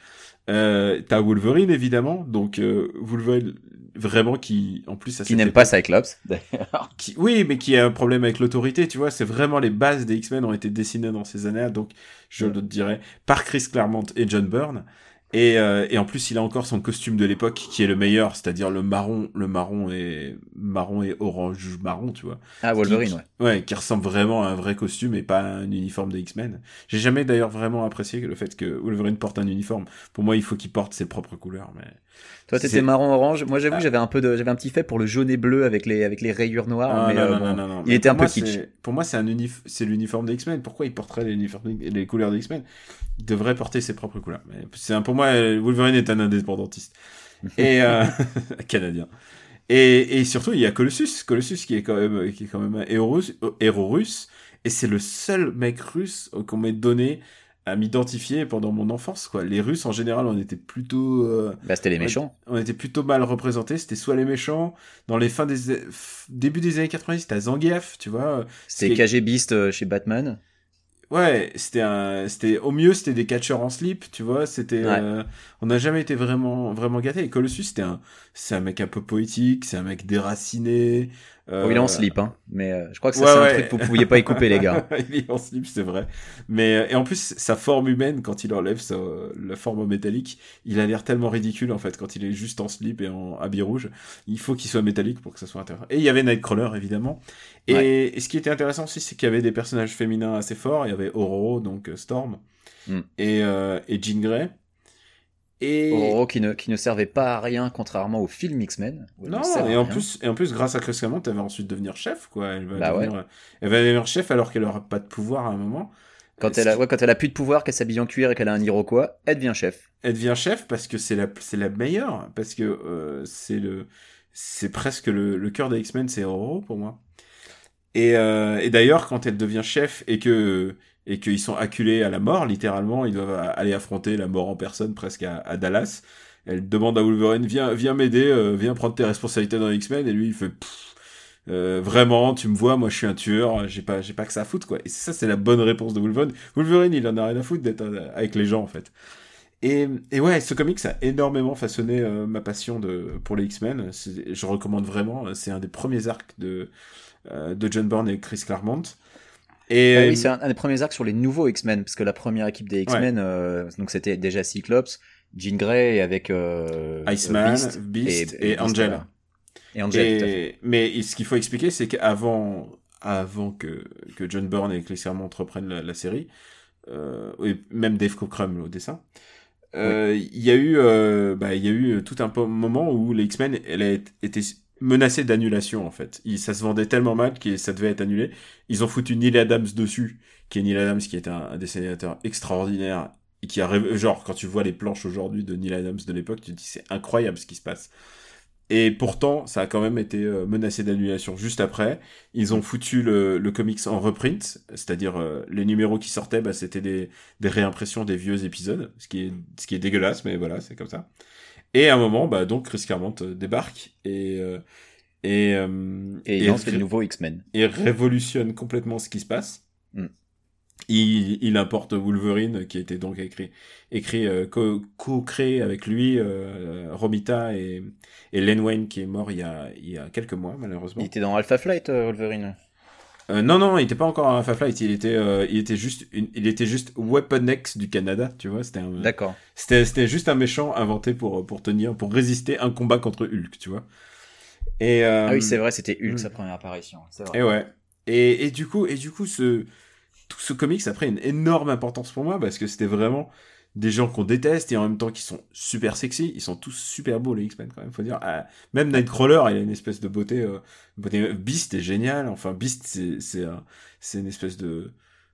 [SPEAKER 4] Euh, T'as Wolverine évidemment, donc euh, Wolverine vraiment qui en plus
[SPEAKER 5] qui n'aime pas Cyclops d'ailleurs.
[SPEAKER 4] Qui oui mais qui a un problème avec l'autorité tu vois. C'est vraiment les bases des X-Men ont été dessinées dans ces années donc je le dirais par Chris Claremont et John Byrne et, euh, et en plus, il a encore son costume de l'époque qui est le meilleur, c'est-à-dire le marron, le marron et marron et orange marron, tu vois.
[SPEAKER 5] Ah Wolverine,
[SPEAKER 4] ouais. Ouais, qui ressemble vraiment à un vrai costume et pas à un uniforme des X-Men. J'ai jamais d'ailleurs vraiment apprécié le fait que Wolverine porte un uniforme. Pour moi, il faut qu'il porte ses propres couleurs, mais.
[SPEAKER 5] Toi, t'étais marron orange. Moi, j'avoue, ah. j'avais un peu de, j'avais un petit fait pour le jaune et bleu avec les avec les rayures noires. Ah, mais non, euh, non, non, il était un peu kitsch.
[SPEAKER 4] Pour moi, c'est un unif... c'est l'uniforme des X-Men. Pourquoi il porterait les, les couleurs des X-Men? Il devrait porter ses propres couleurs. C'est un... pour moi, Wolverine est un indépendantiste et euh... canadien. Et, et surtout, il y a Colossus, Colossus qui est quand même qui est quand même un héros, héros russe. Et c'est le seul mec russe qu'on m'ait donné à m'identifier pendant mon enfance quoi. Les Russes en général on était plutôt euh,
[SPEAKER 5] Bah, c'était les méchants.
[SPEAKER 4] on était plutôt mal représentés, c'était soit les méchants dans les fins des début des années 90, c'était Zangief, tu vois.
[SPEAKER 5] C'était KGBiste euh, chez Batman.
[SPEAKER 4] Ouais, c'était un c'était au mieux c'était des catcheurs en slip, tu vois, c'était
[SPEAKER 5] Ouais.
[SPEAKER 4] euh, on n'a jamais été vraiment vraiment gâtés. Et Colossus c'était un c'est un mec un peu poétique, c'est un mec déraciné. Euh,
[SPEAKER 5] Bon, il est en slip, hein. Mais euh, je crois que ça,
[SPEAKER 4] Ouais,
[SPEAKER 5] c'est
[SPEAKER 4] ouais.
[SPEAKER 5] un truc que vous pouviez pas y couper, les gars.
[SPEAKER 4] il est en slip, c'est vrai. Mais euh, et en plus sa forme humaine quand il enlève sa, la forme métallique, il a l'air tellement ridicule en fait quand il est juste en slip et en habit rouge. Il faut qu'il soit métallique pour que ça soit intéressant. Et il y avait Nightcrawler évidemment. Et, et ce qui était intéressant aussi, c'est qu'il y avait des personnages féminins assez forts. Il y avait Ororo, donc euh, Storm,
[SPEAKER 5] Hmm.
[SPEAKER 4] et, euh, et Jean Grey. Et
[SPEAKER 5] Ororo qui ne, qui ne servait pas à rien, contrairement au film X-Men.
[SPEAKER 4] non, et en
[SPEAKER 5] rien.
[SPEAKER 4] plus, et en plus, grâce à Chris Claremont, elle va ensuite devenir chef, quoi. Elle va
[SPEAKER 5] Bah
[SPEAKER 4] devenir, elle va devenir chef alors qu'elle aura pas de pouvoir à un moment.
[SPEAKER 5] Quand elle, a, ouais, quand elle a plus de pouvoir, qu'elle s'habille en cuir et qu'elle a un Iroquois, elle devient chef.
[SPEAKER 4] Elle devient chef parce que c'est la, c'est la meilleure, parce que euh, c'est le, c'est presque le, le cœur des X-Men, c'est Ororo pour moi. Et, euh, et d'ailleurs, quand elle devient chef et que et qu'ils sont acculés à la mort, littéralement, ils doivent aller affronter la mort en personne presque à, Dallas. Elle demande à Wolverine, viens, viens m'aider, euh, viens prendre tes responsabilités dans les X-Men, et lui il fait, Pff, euh, vraiment, tu me vois, moi je suis un tueur, j'ai pas, j'ai pas que ça à foutre quoi. Et ça c'est la bonne réponse de Wolverine. Wolverine, il en a rien à foutre d'être euh, avec les gens en fait. Et, et ouais, ce comic, ça a énormément façonné euh, ma passion de, pour les X-Men. Je recommande vraiment. C'est un des premiers arcs de, de John Byrne et Chris Claremont. Et
[SPEAKER 5] Ah oui, c'est un, un des premiers arcs sur les nouveaux X-Men, parce que la première équipe des X-Men, euh, donc c'était déjà Cyclops, Jean Grey avec euh,
[SPEAKER 4] Iceman,
[SPEAKER 5] Beast,
[SPEAKER 4] Beast, et, Angela.
[SPEAKER 5] voilà. Et Angela.
[SPEAKER 4] Et, mais ce qu'il faut expliquer, c'est qu'avant avant que, que John Byrne et Chris Claremont reprennent la, la série, euh, et même Dave Cockrum au dessin, euh, il y a eu, euh, bah, il y a eu tout un moment où les X-Men, elle a été menacée d'annulation en fait. Ça se vendait tellement mal que ça devait être annulé. Ils ont foutu Neil Adams dessus, qui est Neil Adams, qui est un, dessinateur extraordinaire et qui a genre quand tu vois les planches aujourd'hui de Neil Adams de l'époque, tu te dis c'est incroyable ce qui se passe. Et pourtant, ça a quand même été euh, menacé d'annulation juste après. Ils ont foutu le, le comics en reprint, c'est-à-dire euh, les numéros qui sortaient, bah, c'était des, des réimpressions des vieux épisodes, ce qui est, ce qui est dégueulasse, mais voilà, c'est comme ça. Et à un moment, bah, donc Chris Claremont euh, débarque et euh, et euh,
[SPEAKER 5] Et lance les nouveaux X-Men.
[SPEAKER 4] et révolutionne complètement ce qui se passe.
[SPEAKER 5] Mm.
[SPEAKER 4] Il, il importe Wolverine, qui été donc écrit, écrit euh, co- co-créé avec lui, euh, Romita et, et Len Wayne, qui est mort il y a, il y a quelques mois, malheureusement.
[SPEAKER 5] Il était dans Alpha Flight, Wolverine.
[SPEAKER 4] Euh, non, non, il était pas encore à Flight, il était, euh, il était juste, une- il était juste Weapon X du Canada, tu vois, c'était un,
[SPEAKER 5] D'accord.
[SPEAKER 4] c'était, c'était juste un méchant inventé pour, pour tenir, pour résister un combat contre Hulk, tu vois. Et, euh,
[SPEAKER 5] Ah oui, c'est vrai, c'était Hulk
[SPEAKER 4] mm.
[SPEAKER 5] sa première apparition. C'est vrai.
[SPEAKER 4] Et ouais. Et, et du coup, et du coup, ce tout ce comics a pris une énorme importance pour moi parce que c'était vraiment des gens qu'on déteste et en même temps qui sont super sexy. Ils sont tous super beaux les X-Men quand même, faut dire. Ah, même Nightcrawler, il a une espèce de beauté. Euh, beauté... Beast est génial. Enfin, Beast, c'est c'est c'est une espèce de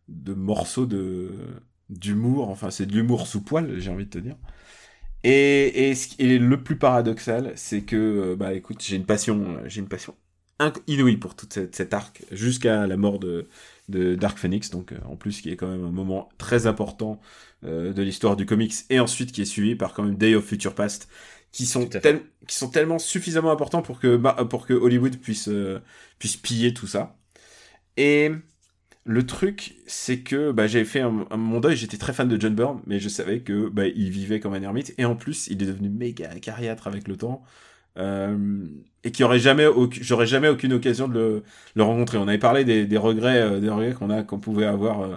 [SPEAKER 4] de morceau de d'humour. Enfin, c'est de l'humour sous poil, j'ai envie de te dire. Et, et, ce le plus paradoxal, c'est que, euh, bah écoute, j'ai une passion, euh, j'ai une passion inouïe pour toute cette, cet arc jusqu'à la mort de, de Dark Phoenix, donc euh, en plus qui est quand même un moment très important euh, de l'histoire du comics, et ensuite qui est suivi par quand même Day of Future Past, qui sont, tel- qui sont tellement suffisamment importants pour que, bah, pour que Hollywood puisse, euh, puisse piller tout ça. Et le truc, c'est que bah, j'avais fait un, un- mon deuil, j'étais très fan de John Byrne, mais je savais que bah, il vivait comme un ermite, et en plus, il est devenu méga acariâtre avec le temps, euh, et qui aurait jamais, j'aurais jamais aucune occasion de le, le rencontrer. On avait parlé des, des regrets, euh, des regrets qu'on a, qu'on pouvait avoir, euh,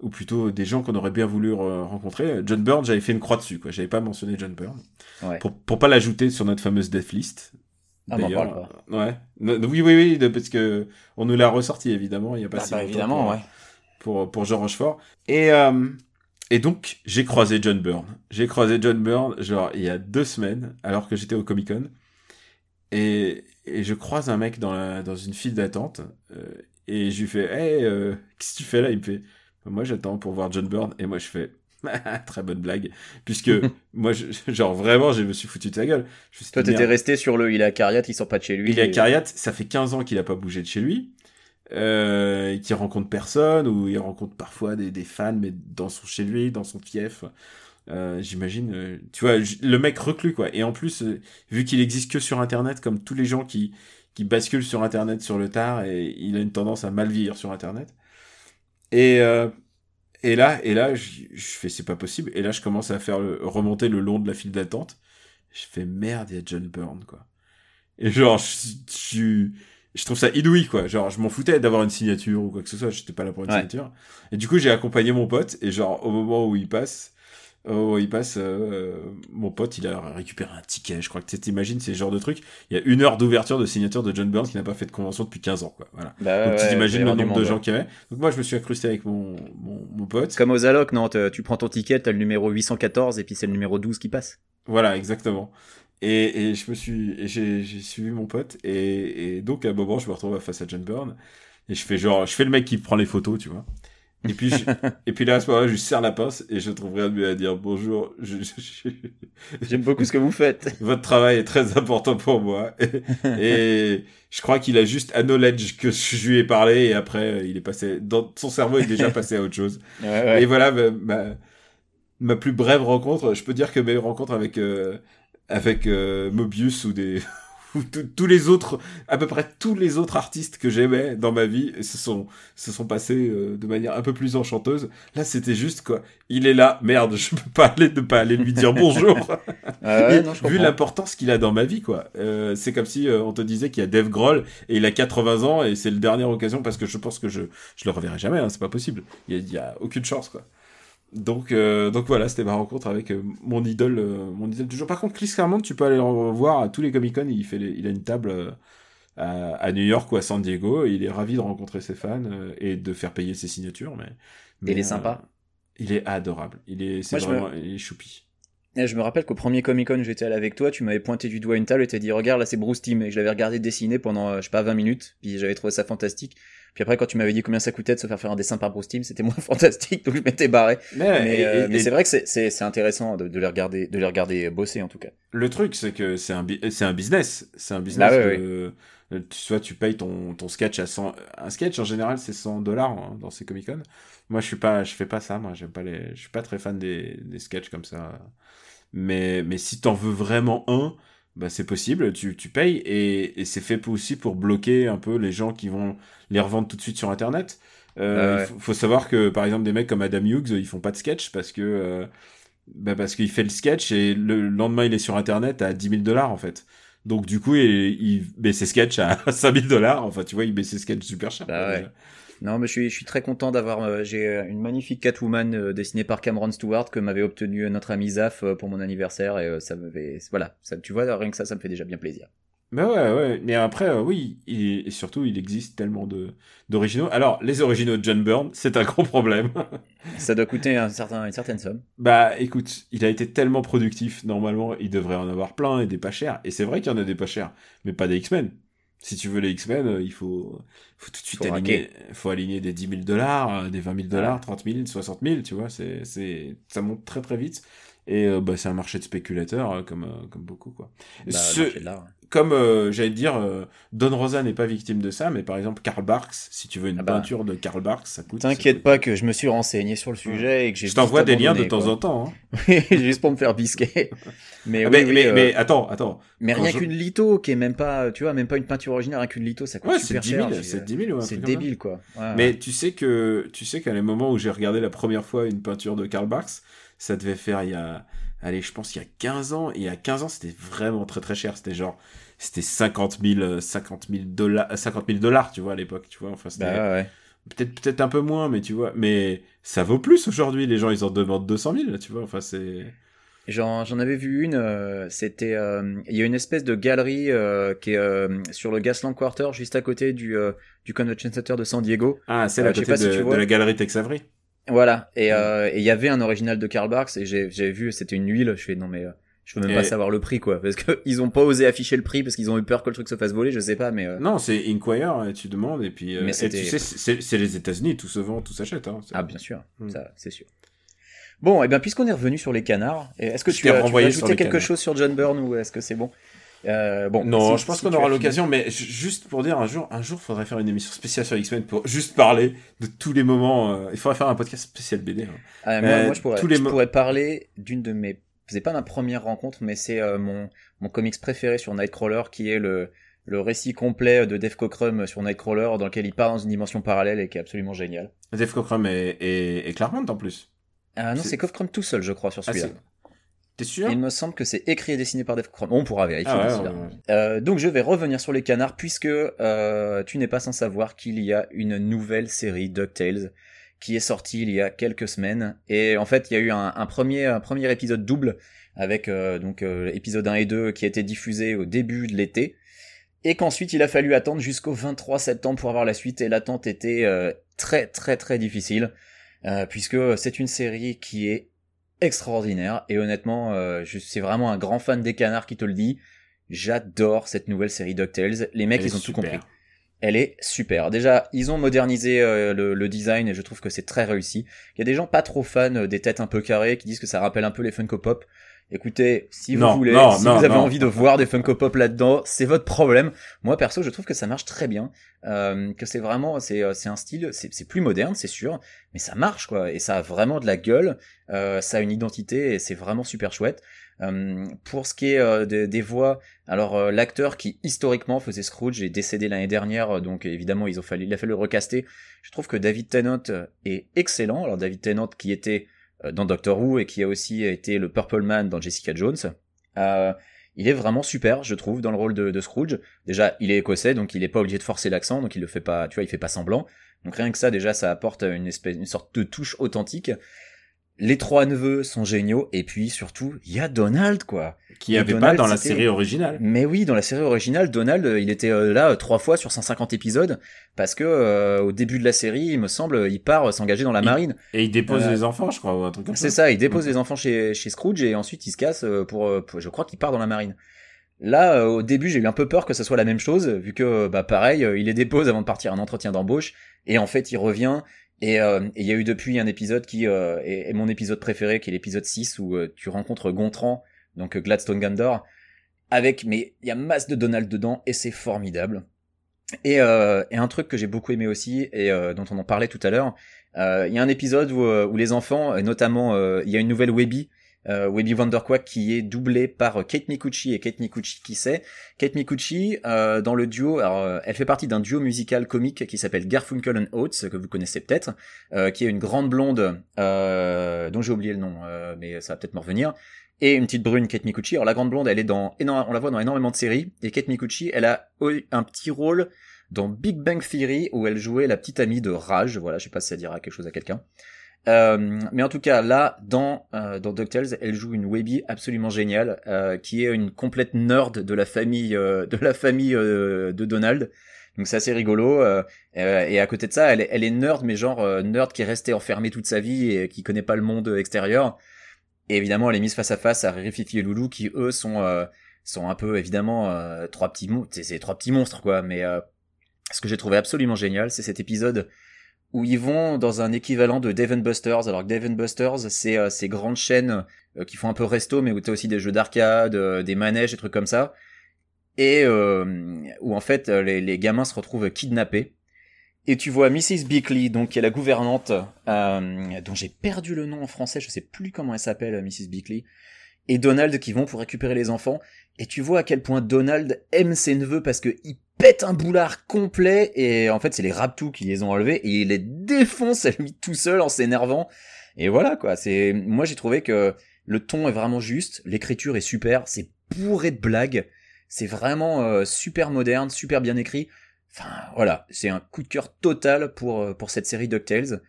[SPEAKER 4] ou plutôt des gens qu'on aurait bien voulu euh, rencontrer. John Byrne, j'avais fait une croix dessus, quoi. J'avais pas mentionné John Byrne
[SPEAKER 5] Ouais.
[SPEAKER 4] pour pour pas l'ajouter sur notre fameuse death list.
[SPEAKER 5] Ah,
[SPEAKER 4] D'ailleurs,
[SPEAKER 5] parle
[SPEAKER 4] Ouais. No- Oui, oui, oui, de- parce que on nous l'a ressorti évidemment. Il y a pas
[SPEAKER 5] Ah
[SPEAKER 4] si
[SPEAKER 5] bah, évidemment,
[SPEAKER 4] pour,
[SPEAKER 5] ouais.
[SPEAKER 4] pour pour Jean Rochefort. Et euh, et donc j'ai croisé John Byrne. J'ai croisé John Byrne genre il y a deux semaines alors que j'étais au Comic Con. Et et je croise un mec dans la dans une file d'attente euh, et je lui fais hey euh, qu'est-ce que tu fais là? Il me fait moi j'attends pour voir John Byrne et moi je fais très bonne blague puisque moi je, genre vraiment je me suis foutu de sa gueule je
[SPEAKER 5] Toi, t'étais resté sur le il est à Cariat, il sort pas de chez lui.
[SPEAKER 4] Il est à
[SPEAKER 5] et-
[SPEAKER 4] Cariat, ça fait 15 ans qu'il a pas bougé de chez lui. euh, qui rencontre personne, ou il rencontre parfois des, des fans, mais dans son chez lui, dans son fief. Euh, J'imagine, euh, tu vois, le mec reclus quoi. Et en plus, euh, vu qu'il existe que sur Internet, comme tous les gens qui qui basculent sur Internet sur le tard, et il a une tendance à mal vieillir sur Internet. Et euh, et là, et là, je je fais c'est pas possible. Et là, je commence à faire le, remonter le long de la file d'attente. Je fais merde, il y a John Byrne quoi. Et genre, je, je, je trouve ça inouï quoi. Genre, je m'en foutais d'avoir une signature ou quoi que ce soit. J'étais pas là pour une
[SPEAKER 5] Ouais.
[SPEAKER 4] signature. Et du coup, j'ai accompagné mon pote. Et genre, au moment où il passe, où il passe, euh, mon pote, il a récupéré un ticket. Je crois que tu t'imagines, c'est ce genre de truc. Il y a une heure d'ouverture de signature de John Burns qui n'a pas fait de convention depuis 15 ans quoi. Voilà.
[SPEAKER 5] Bah,
[SPEAKER 4] Donc
[SPEAKER 5] ouais,
[SPEAKER 4] t'imagines le nombre de gens qu'il y avait. Donc moi, je me suis incrusté avec mon mon, mon pote.
[SPEAKER 5] Comme aux allocs, non, tu prends ton ticket, t'as le numéro 814 et puis c'est le numéro 12 qui passe.
[SPEAKER 4] Voilà, exactement. Et, et je me suis, j'ai suivi mon pote, et, et donc à un moment, je me retrouve face à John Byrne, et je fais genre, je fais le mec qui prend les photos, tu vois. Et puis, je- et puis là, à ce moment-là, je lui serre la pince, et je trouve rien de mieux à dire bonjour, je, je- je-
[SPEAKER 5] J'aime beaucoup ce que vous faites.
[SPEAKER 4] votre travail est très important pour moi. Et, et je crois qu'il a juste acknowledge que je lui ai parlé, et après, il est passé, dans son cerveau est déjà passé à autre chose.
[SPEAKER 5] Ouais, ouais.
[SPEAKER 4] Et voilà ma, ma, ma plus brève rencontre. Je peux dire que mes rencontres avec euh, avec euh, Mobius ou des tous- tous les autres, à peu près tous les autres artistes que j'aimais dans ma vie, se sont se sont passés euh, de manière un peu plus enchanteuse. Là, c'était juste quoi. Il est là, merde, je peux pas aller ne pas aller lui dire bonjour.
[SPEAKER 5] Ah ouais, non,
[SPEAKER 4] vu l'importance qu'il a dans ma vie, quoi. Euh, c'est comme si euh, on te disait qu'il y a Dave Grohl et il a 80 ans et c'est la dernière occasion parce que je pense que je je le reverrai jamais. Hein, c'est pas possible. Il y y a aucune chance, quoi. Donc euh, donc voilà, c'était ma rencontre avec euh, mon idole, euh, mon idole du jour. Par contre, Chris Claremont, tu peux aller le voir à tous les Comic Con. Il fait, les- il a une table euh, à, à New York ou à San Diego. Il est ravi de rencontrer ses fans euh, et de faire payer ses signatures. Mais, mais,
[SPEAKER 5] il est
[SPEAKER 4] euh,
[SPEAKER 5] sympa.
[SPEAKER 4] il est adorable. Il est, c'est
[SPEAKER 5] me-
[SPEAKER 4] vraiment, il est choupi.
[SPEAKER 5] Et je me rappelle qu'au premier Comic Con où j'étais allé avec toi, tu m'avais pointé du doigt une table et t'as dit regarde là c'est Bruce Timm et je l'avais regardé dessiner pendant je sais pas 20 minutes, puis j'avais trouvé ça fantastique. Puis après quand tu m'avais dit combien ça coûtait de se faire faire un dessin par Bruce Timm, c'était moins fantastique donc je m'étais barré.
[SPEAKER 4] Mais,
[SPEAKER 5] euh, mais c'est vrai que c'est- c'est c'est intéressant de, de les regarder de les regarder bosser en tout cas.
[SPEAKER 4] Le truc, c'est que c'est un, c'est un business. C'est un business.
[SPEAKER 5] Bah
[SPEAKER 4] de- de- tu, soit tu payes ton, ton sketch à 100. Un sketch, en général, c'est 100 dollars hein, dans ces Comic Con. Moi, je suis pas, je fais pas ça. Moi, j'aime pas les, je suis pas très fan des, des sketchs comme ça. Mais, mais si t'en veux vraiment un, bah, c'est possible. Tu, tu payes et, et c'est fait aussi pour bloquer un peu les gens qui vont les revendre tout de suite sur Internet. Euh,
[SPEAKER 5] Ah ouais.
[SPEAKER 4] faut, faut savoir que, par exemple, des mecs comme Adam Hughes, ils font pas de sketch parce que, euh, bah parce qu'il fait le sketch et le lendemain il est sur internet à 10 000 dollars en fait. Donc du coup il, il met ses sketchs à 5 000 dollars. Enfin tu vois il met ses sketchs super cher.
[SPEAKER 5] Bah
[SPEAKER 4] quoi,
[SPEAKER 5] ouais. Non, mais je suis, je suis très content d'avoir. euh, j'ai euh, une magnifique Catwoman euh, dessinée par Cameron Stewart que m'avait obtenu notre ami Zaf pour mon anniversaire et ça me fait. Voilà, ça, tu vois, rien que ça, ça me fait déjà bien plaisir.
[SPEAKER 4] Mais ouais ouais. Mais après euh, oui il- et surtout il existe tellement de d'originaux. Alors les originaux de John Byrne c'est un gros problème.
[SPEAKER 5] Ça doit coûter un certain, une certaine somme.
[SPEAKER 4] bah écoute il a été tellement productif normalement il devrait en avoir plein et des pas chers. Et c'est vrai qu'il y en a des pas chers mais pas des X-Men. Si tu veux les X-Men, euh, il faut, faut tout de suite
[SPEAKER 5] Faut
[SPEAKER 4] aligner, faut aligner des 10 000 dollars, des 20 000 dollars, 30 000, 60 000, tu vois, c'est, c'est, ça monte très très vite. Et euh, bah, c'est un marché de spéculateurs euh, comme, euh, comme beaucoup quoi.
[SPEAKER 5] Bah,
[SPEAKER 4] Ce- comme euh, j'allais te dire, Don Rosa n'est pas victime de ça, mais par exemple Karl Barks, si tu veux une
[SPEAKER 5] Ah bah.
[SPEAKER 4] peinture de Karl Barks, ça coûte.
[SPEAKER 5] T'inquiète pas que je me suis renseigné sur le sujet et que j'ai.
[SPEAKER 4] Je t'envoie des liens de temps
[SPEAKER 5] quoi.
[SPEAKER 4] en temps. Hein.
[SPEAKER 5] Juste pour me faire bisquer. Mais,
[SPEAKER 4] Ah,
[SPEAKER 5] oui,
[SPEAKER 4] mais,
[SPEAKER 5] oui,
[SPEAKER 4] mais, mais attends, attends.
[SPEAKER 5] mais rien
[SPEAKER 4] je-
[SPEAKER 5] qu'une litho qui est même pas, tu vois, même pas une peinture originale, rien qu'une litho, ça coûte
[SPEAKER 4] Ouais,
[SPEAKER 5] super
[SPEAKER 4] 10 000,
[SPEAKER 5] cher.
[SPEAKER 4] c'est 10 000 ou un
[SPEAKER 5] C'est débile quoi.
[SPEAKER 4] Mais tu sais que tu sais qu'à les moments où j'ai regardé la première fois une peinture de Karl Barks, ça devait faire il y a allez, je pense il y a 15 ans. Et il y a 15 ans, c'était vraiment très très cher, c'était genre c'était 50 000 euh, 50 000 dollars 50 000 dollars, tu vois à l'époque, tu vois, enfin c'était
[SPEAKER 5] Bah ouais,
[SPEAKER 4] peut-être peut-être un peu moins mais tu vois, mais ça vaut plus aujourd'hui, les gens ils en demandent 200 000, tu vois, enfin c'est
[SPEAKER 5] J'en, avais vu une, euh, c'était, euh, il y a une espèce de galerie euh, qui est euh, sur le Gaslamp Quarter, juste à côté du, euh, du Convention Center de San Diego.
[SPEAKER 4] ah, c'est
[SPEAKER 5] Euh, sais
[SPEAKER 4] côté
[SPEAKER 5] si
[SPEAKER 4] de, la galerie Tex Avery.
[SPEAKER 5] Voilà, et
[SPEAKER 4] Mm.
[SPEAKER 5] euh, et il y avait un original de Karl Barks, et j'ai, vu, c'était une huile, je fais non mais... euh, je veux même
[SPEAKER 4] Et-
[SPEAKER 5] pas savoir le prix quoi, parce que ils ont pas osé afficher le prix parce qu'ils ont eu peur que le truc se fasse voler, je sais pas, mais euh,
[SPEAKER 4] Non, c'est Inquire, tu demandes et puis
[SPEAKER 5] Mais
[SPEAKER 4] et tu sais c'est les États-Unis, tout se vend, tout s'achète hein.
[SPEAKER 5] Ah bien sûr,
[SPEAKER 4] Mm.
[SPEAKER 5] ça c'est sûr. Bon, et bien puisqu'on est revenu sur les canards, est-ce que
[SPEAKER 4] Je
[SPEAKER 5] tu as, tu ajouter
[SPEAKER 4] les
[SPEAKER 5] quelque
[SPEAKER 4] canards.
[SPEAKER 5] chose sur John Byrne ou est-ce que c'est bon? Euh, bon,
[SPEAKER 4] Non, je pense qu'on aura l'occasion, mais ju- juste pour dire un jour, un jour, faudrait faire une émission spéciale sur X-Men pour juste parler de tous les moments. euh, il faudrait faire un podcast spécial BD. hein.
[SPEAKER 5] Ah, moi,
[SPEAKER 4] Euh,
[SPEAKER 5] moi, je pourrais,
[SPEAKER 4] tous les
[SPEAKER 5] je pourrais parler d'une de mes. C'est pas ma première rencontre, mais c'est euh, mon mon comics préféré sur Nightcrawler, qui est le le récit complet de Dave Cockrum sur Nightcrawler, dans lequel il part dans une dimension parallèle et qui est absolument génial.
[SPEAKER 4] Dave Cockrum et, et, et Claremont en plus.
[SPEAKER 5] Ah non,
[SPEAKER 4] C'est-
[SPEAKER 5] Cockrum tout seul, je crois, sur
[SPEAKER 4] Ah,
[SPEAKER 5] celui-là.
[SPEAKER 4] T'es sûr
[SPEAKER 5] Il me semble que c'est écrit et dessiné par Dave. On pourra vérifier.
[SPEAKER 4] Ah ouais,
[SPEAKER 5] d'ici
[SPEAKER 4] ouais,
[SPEAKER 5] là.
[SPEAKER 4] ouais.
[SPEAKER 5] Euh, donc je vais revenir sur les canards puisque euh, tu n'es pas sans savoir qu'il y a une nouvelle série DuckTales qui est sortie il y a quelques semaines et en fait il y a eu un, un premier un premier épisode double avec euh, donc euh, épisode 1 et 2 qui a été diffusé au début de l'été et qu'ensuite il a fallu attendre jusqu'au 23 septembre pour avoir la suite et l'attente était euh, très très très difficile euh, puisque c'est une série qui est extraordinaire et honnêtement euh, je suis vraiment un grand fan des canards qui te le dit j'adore cette nouvelle série DuckTales les mecs
[SPEAKER 4] Elle
[SPEAKER 5] ils ont tout compris elle est super. Déjà, ils ont modernisé euh, le, le design et je trouve que c'est très réussi. Il y a des gens pas trop fans euh, des têtes un peu carrées qui disent que ça rappelle un peu les Funko Pop. Écoutez, si vous
[SPEAKER 4] Non,
[SPEAKER 5] voulez,
[SPEAKER 4] non,
[SPEAKER 5] si
[SPEAKER 4] non,
[SPEAKER 5] vous avez envie de voir des Funko Pop là-dedans, c'est votre problème. Moi perso, je trouve que ça marche très bien, euh, que c'est vraiment, c'est euh, c'est un style, c'est plus moderne, c'est sûr, mais ça marche quoi, et ça a vraiment de la gueule, euh, ça a une identité et c'est vraiment super chouette. Euh, pour ce qui est euh, des- des voix, alors euh, l'acteur qui historiquement faisait Scrooge est décédé l'année dernière, euh, donc évidemment ils ont fallu, il a fallu le recaster. Je trouve que David Tennant euh, est excellent. Alors David Tennant qui était dans Doctor Who et qui a aussi été le Purple Man dans Jessica Jones. Euh, il est vraiment super, je trouve, dans le rôle de, de Scrooge. Déjà, il est écossais, donc il est pas obligé de forcer l'accent, donc il le fait pas, tu vois, il fait pas semblant. Donc rien que ça, déjà, ça apporte une espèce, une sorte de touche authentique. Les trois neveux sont géniaux, et puis surtout, il y a Donald, quoi.
[SPEAKER 4] Qui avait pas
[SPEAKER 5] Donald,
[SPEAKER 4] dans la série originale.
[SPEAKER 5] Mais oui, dans la série originale, Donald, euh, il était euh, là euh, trois fois sur 150 épisodes parce que euh, au début de la série, il me semble, il part euh, s'engager dans la marine.
[SPEAKER 4] Et il dépose
[SPEAKER 5] Euh,
[SPEAKER 4] les enfants, je crois, ou un truc comme ça.
[SPEAKER 5] C'est ça, il dépose les enfants chez, chez Scrooge et ensuite il se casse euh, pour, euh, pour- je crois qu'il part dans la marine. Là, euh, au début, j'ai eu un peu peur que ce soit la même chose, vu que, bah, pareil, euh, il les dépose avant de partir à un entretien d'embauche, et en fait, il revient, et euh, et il y a eu depuis un épisode qui euh, est, mon épisode préféré, qui est l'épisode 6, où euh, tu rencontres Gontran, donc euh, Gladstone Gandor, avec, mais il y a masse de Donald dedans, et c'est formidable. Et, euh, et un truc que j'ai beaucoup aimé aussi, et dont on en parlait tout à l'heure, il y a un épisode où, où les enfants, notamment, il y a une nouvelle Webby, euh, Webby Wonderquack qui est doublée par Kate Mikuchi et Kate Mikuchi qui c'est Kate Mikuchi euh, dans le duo alors euh, elle fait partie d'un duo musical comique qui s'appelle Garfunkel and Oates que vous connaissez peut-être euh, qui est une grande blonde euh, dont j'ai oublié le nom euh, mais ça va peut-être me revenir et une petite brune Kate Mikuchi alors la grande blonde elle est dans on la voit dans énormément de séries et Kate Mikuchi elle a un petit rôle dans Big Bang Theory où elle jouait la petite amie de Raj. Voilà je sais pas si ça dira quelque chose à quelqu'un euh, mais en tout cas, là, dans, euh, dans DuckTales, elle joue une Webby absolument géniale, euh, qui est une complète nerd de la famille, euh, de la famille euh, de Donald. Donc c'est assez rigolo. et à côté de ça, elle elle est nerd, mais genre nerd qui est resté enfermé toute sa vie et qui connaît pas le monde extérieur. Et évidemment, elle est mise face à face à Riri, Fifi et Loulou, qui eux sont sont un peu évidemment trois petits monstres. C'est trois petits monstres quoi. Mais ce que j'ai trouvé absolument génial, c'est cet épisode où ils vont dans un équivalent de Dave Busters. Alors que Dave Busters, c'est euh, ces grandes chaînes euh, qui font un peu resto, mais où t'as aussi des jeux d'arcade, euh, des manèges, des trucs comme ça. Et où en fait les, gamins se retrouvent kidnappés. Et tu vois Mrs. Bickley, donc qui est la gouvernante, dont j'ai perdu le nom en français, je sais plus comment elle s'appelle, Mrs. Bickley, et Donald qui vont pour récupérer les enfants. Et tu vois à quel point Donald aime ses neveux parce que il pète un boulard complet et en fait c'est les Raptous qui les ont enlevés et il les défonce à lui tout seul en s'énervant. Et voilà quoi, c'est moi j'ai trouvé que le ton est vraiment juste, l'écriture est super, c'est bourré de blagues, c'est vraiment euh, super moderne, super bien écrit. Enfin voilà, c'est un coup de cœur total pour euh, pour cette série DuckTales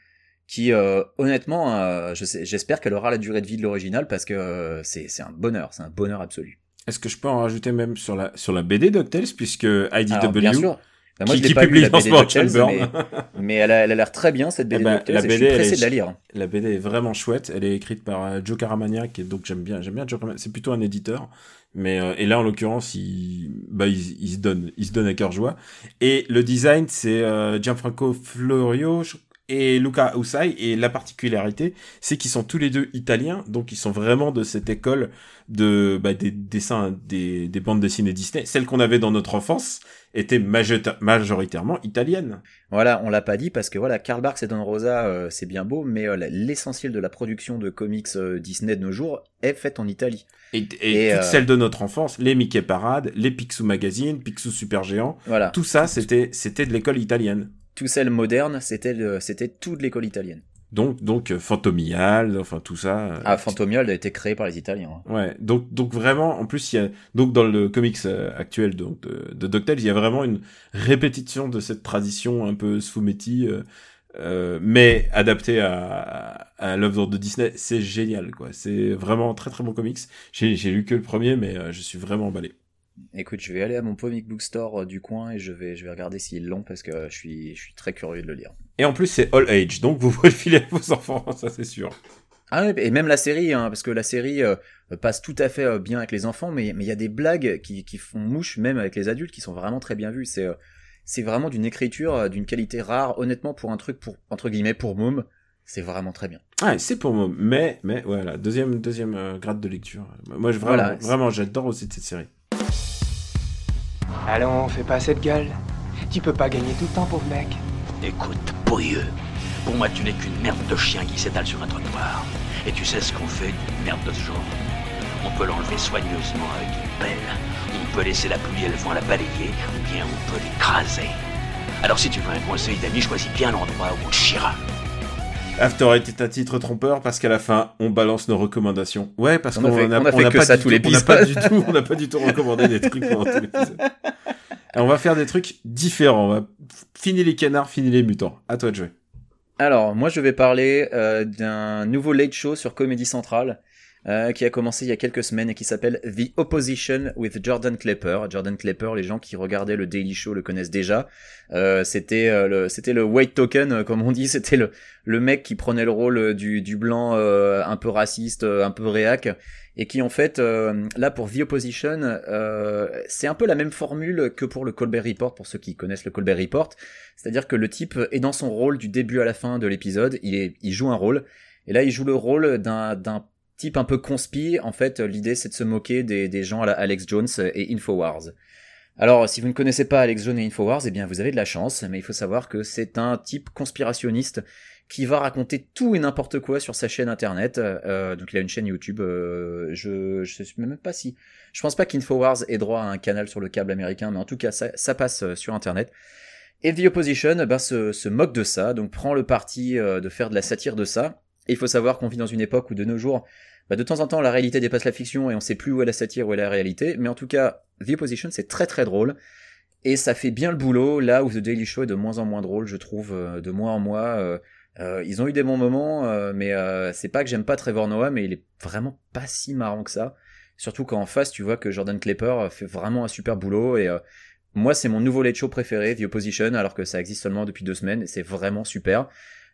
[SPEAKER 5] qui euh, honnêtement euh, je j'espère qu'elle aura la durée de vie de l'original parce que euh, c'est un bonheur, c'est un bonheur absolu.
[SPEAKER 4] Est-ce que je peux en rajouter même sur la, sur la BD DuckTales, puisque IDW,
[SPEAKER 5] Alors, bien sûr. Bah, moi,
[SPEAKER 4] qui-
[SPEAKER 5] je
[SPEAKER 4] qui
[SPEAKER 5] pas lu,
[SPEAKER 4] publie
[SPEAKER 5] la BD DuckTales,
[SPEAKER 4] Shelburne.
[SPEAKER 5] mais, mais elle a elle a l'air très bien cette BD
[SPEAKER 4] Eh ben,
[SPEAKER 5] DuckTales,
[SPEAKER 4] la
[SPEAKER 5] et je suis
[SPEAKER 4] BD,
[SPEAKER 5] pressé
[SPEAKER 4] est-
[SPEAKER 5] de la lire.
[SPEAKER 4] La BD est vraiment chouette. Elle est écrite par euh, Joe Caramagna, qui est donc j'aime bien, j'aime bien Joe. C'est plutôt un éditeur, mais euh, et là en l'occurrence, il, bah, il, il se donne, il se donne à cœur joie. Et le design, c'est euh, Gianfranco Florio je- et Luca Usai. Et la particularité, c'est qu'ils sont tous les deux italiens, donc ils sont vraiment de cette école de bah, des dessins, des, des bandes dessinées Disney, celles qu'on avait dans notre enfance était majoritairement italienne.
[SPEAKER 5] Voilà, on l'a pas dit parce que voilà, Karl Barks et Don Rosa, euh, c'est bien beau, mais euh, l'essentiel de la production de comics euh, Disney de nos jours est faite en Italie.
[SPEAKER 4] Et, et, toutes celles de notre enfance, les Mickey Parade, les Picsou Magazine, Picsou Super Géant, voilà. tout ça, c'était c'était de l'école italienne.
[SPEAKER 5] Tout celles modernes, c'était c'était tout de l'école italienne.
[SPEAKER 4] Donc, donc Fantomial, enfin tout ça.
[SPEAKER 5] Ah, Fantomial a été créé par les Italiens.
[SPEAKER 4] Hein. Ouais, donc, donc vraiment, en plus, il y a donc dans le comics actuel donc de, de DuckTales, il y a vraiment une répétition de cette tradition un peu Sfumetti, euh, euh, mais adaptée à, à l'œuvre de Disney. C'est génial, quoi. C'est vraiment très très bon comics. J'ai lu que le premier, mais je suis vraiment emballé.
[SPEAKER 5] Écoute, je vais aller à mon comic book store du coin et je vais, je vais regarder s'ils l'ont parce que je suis, je suis très curieux de le lire.
[SPEAKER 4] Et en plus, c'est all age, donc vous pouvez le filer à vos enfants, ça c'est sûr.
[SPEAKER 5] Ah ouais, et même la série, hein, parce que la série euh, passe tout à fait euh, bien avec les enfants, mais il y a des blagues qui, qui, font mouche même avec les adultes qui sont vraiment très bien vues. C'est euh, c'est vraiment d'une écriture d'une qualité rare, honnêtement, pour un truc pour entre guillemets pour môme, c'est vraiment très bien.
[SPEAKER 4] Ah, c'est pour môme, mais mais voilà, deuxième deuxième grade de lecture. Moi, je, vraiment, vraiment, j'adore aussi cette série.
[SPEAKER 6] Allons, fais pas cette gueule. Tu peux pas gagner tout le temps, pauvre mec.
[SPEAKER 1] Écoute, pourrieux, pour moi tu n'es qu'une merde de chien qui s'étale sur un trottoir. Et tu sais ce qu'on fait d'une merde de ce genre On peut l'enlever soigneusement avec une pelle, on peut laisser la pluie et le vent la balayer, ou bien on peut l'écraser. Alors si tu veux un conseil d'amis, choisis bien l'endroit où on te chiera.
[SPEAKER 4] After était un titre trompeur parce qu'à la fin, on balance nos recommandations. Ouais, parce qu'on
[SPEAKER 5] a, on fait que
[SPEAKER 4] pas
[SPEAKER 5] ça tous les
[SPEAKER 4] On n'a pas du tout, on n'a pas du tout recommandé des trucs pendant tout l'épisode. on va faire des trucs différents. On va finir les canards, finir les mutants. À toi de jouer.
[SPEAKER 5] Alors, moi, je vais parler euh, d'un nouveau late show sur Comédie Centrale. Euh, qui a commencé il y a quelques semaines et qui s'appelle The Opposition with Jordan Klepper. Jordan Klepper, les gens qui regardaient le Daily Show le connaissent déjà. Euh, c'était euh, le c'était le white token euh, comme on dit, c'était le le mec qui prenait le rôle du du blanc un peu raciste, un peu réac et qui en fait là pour The Opposition c'est un peu la même formule que pour le Colbert Report pour ceux qui connaissent le Colbert Report, c'est-à-dire que le type est dans son rôle du début à la fin de l'épisode, il est il joue un rôle et là il joue le rôle d'un type un peu conspi. En fait, l'idée c'est de se moquer des, gens à la Alex Jones et Infowars. Alors, si vous ne connaissez pas Alex Jones et Infowars, eh bien, vous avez de la chance, mais il faut savoir que c'est un type conspirationniste qui va raconter tout et n'importe quoi sur sa chaîne internet. Euh, donc, il a une chaîne YouTube. Euh, je, je sais même pas si. Je pense pas qu'Infowars ait droit à un canal sur le câble américain, mais en tout cas, ça, passe euh, sur internet. Et The Opposition ben, se, se moque de ça, donc prend le parti de faire de la satire de ça. Et il faut savoir qu'on vit dans une époque où de nos jours, bah, de temps en temps, la réalité dépasse la fiction et on sait plus où est la satire, où est la réalité. Mais en tout cas, The Opposition, c'est très très drôle. Et ça fait bien le boulot, là où The Daily Show est de moins en moins drôle, je trouve, euh, de mois en mois. Euh, euh, ils ont eu des bons moments, mais c'est pas que j'aime pas Trevor Noah, mais il est vraiment pas si marrant que ça. Surtout quand en face, tu vois que Jordan Klepper fait vraiment un super boulot. Et moi, c'est mon nouveau late show préféré, The Opposition, alors que ça existe seulement depuis deux semaines, et c'est vraiment super.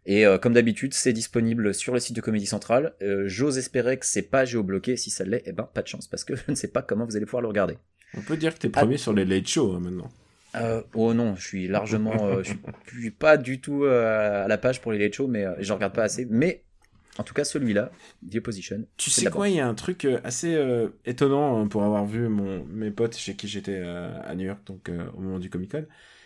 [SPEAKER 5] Et euh, comme d'habitude, c'est disponible sur le site de Comédie Centrale. Euh, j'ose espérer que c'est pas géobloqué. Si ça l'est, eh ben pas de chance parce que je ne sais pas comment vous allez pouvoir le regarder.
[SPEAKER 4] On peut dire que t'es premier sur les late shows hein, maintenant.
[SPEAKER 5] Euh, oh non, je suis largement, je suis pas du tout à la page pour les late shows, mais je regarde pas assez. Mais en tout cas, celui-là, The Opposition.
[SPEAKER 4] Tu sais quoi, il y a un truc assez étonnant hein, pour avoir vu mon, mes potes chez qui j'étais à New York, donc au moment du Comic Con.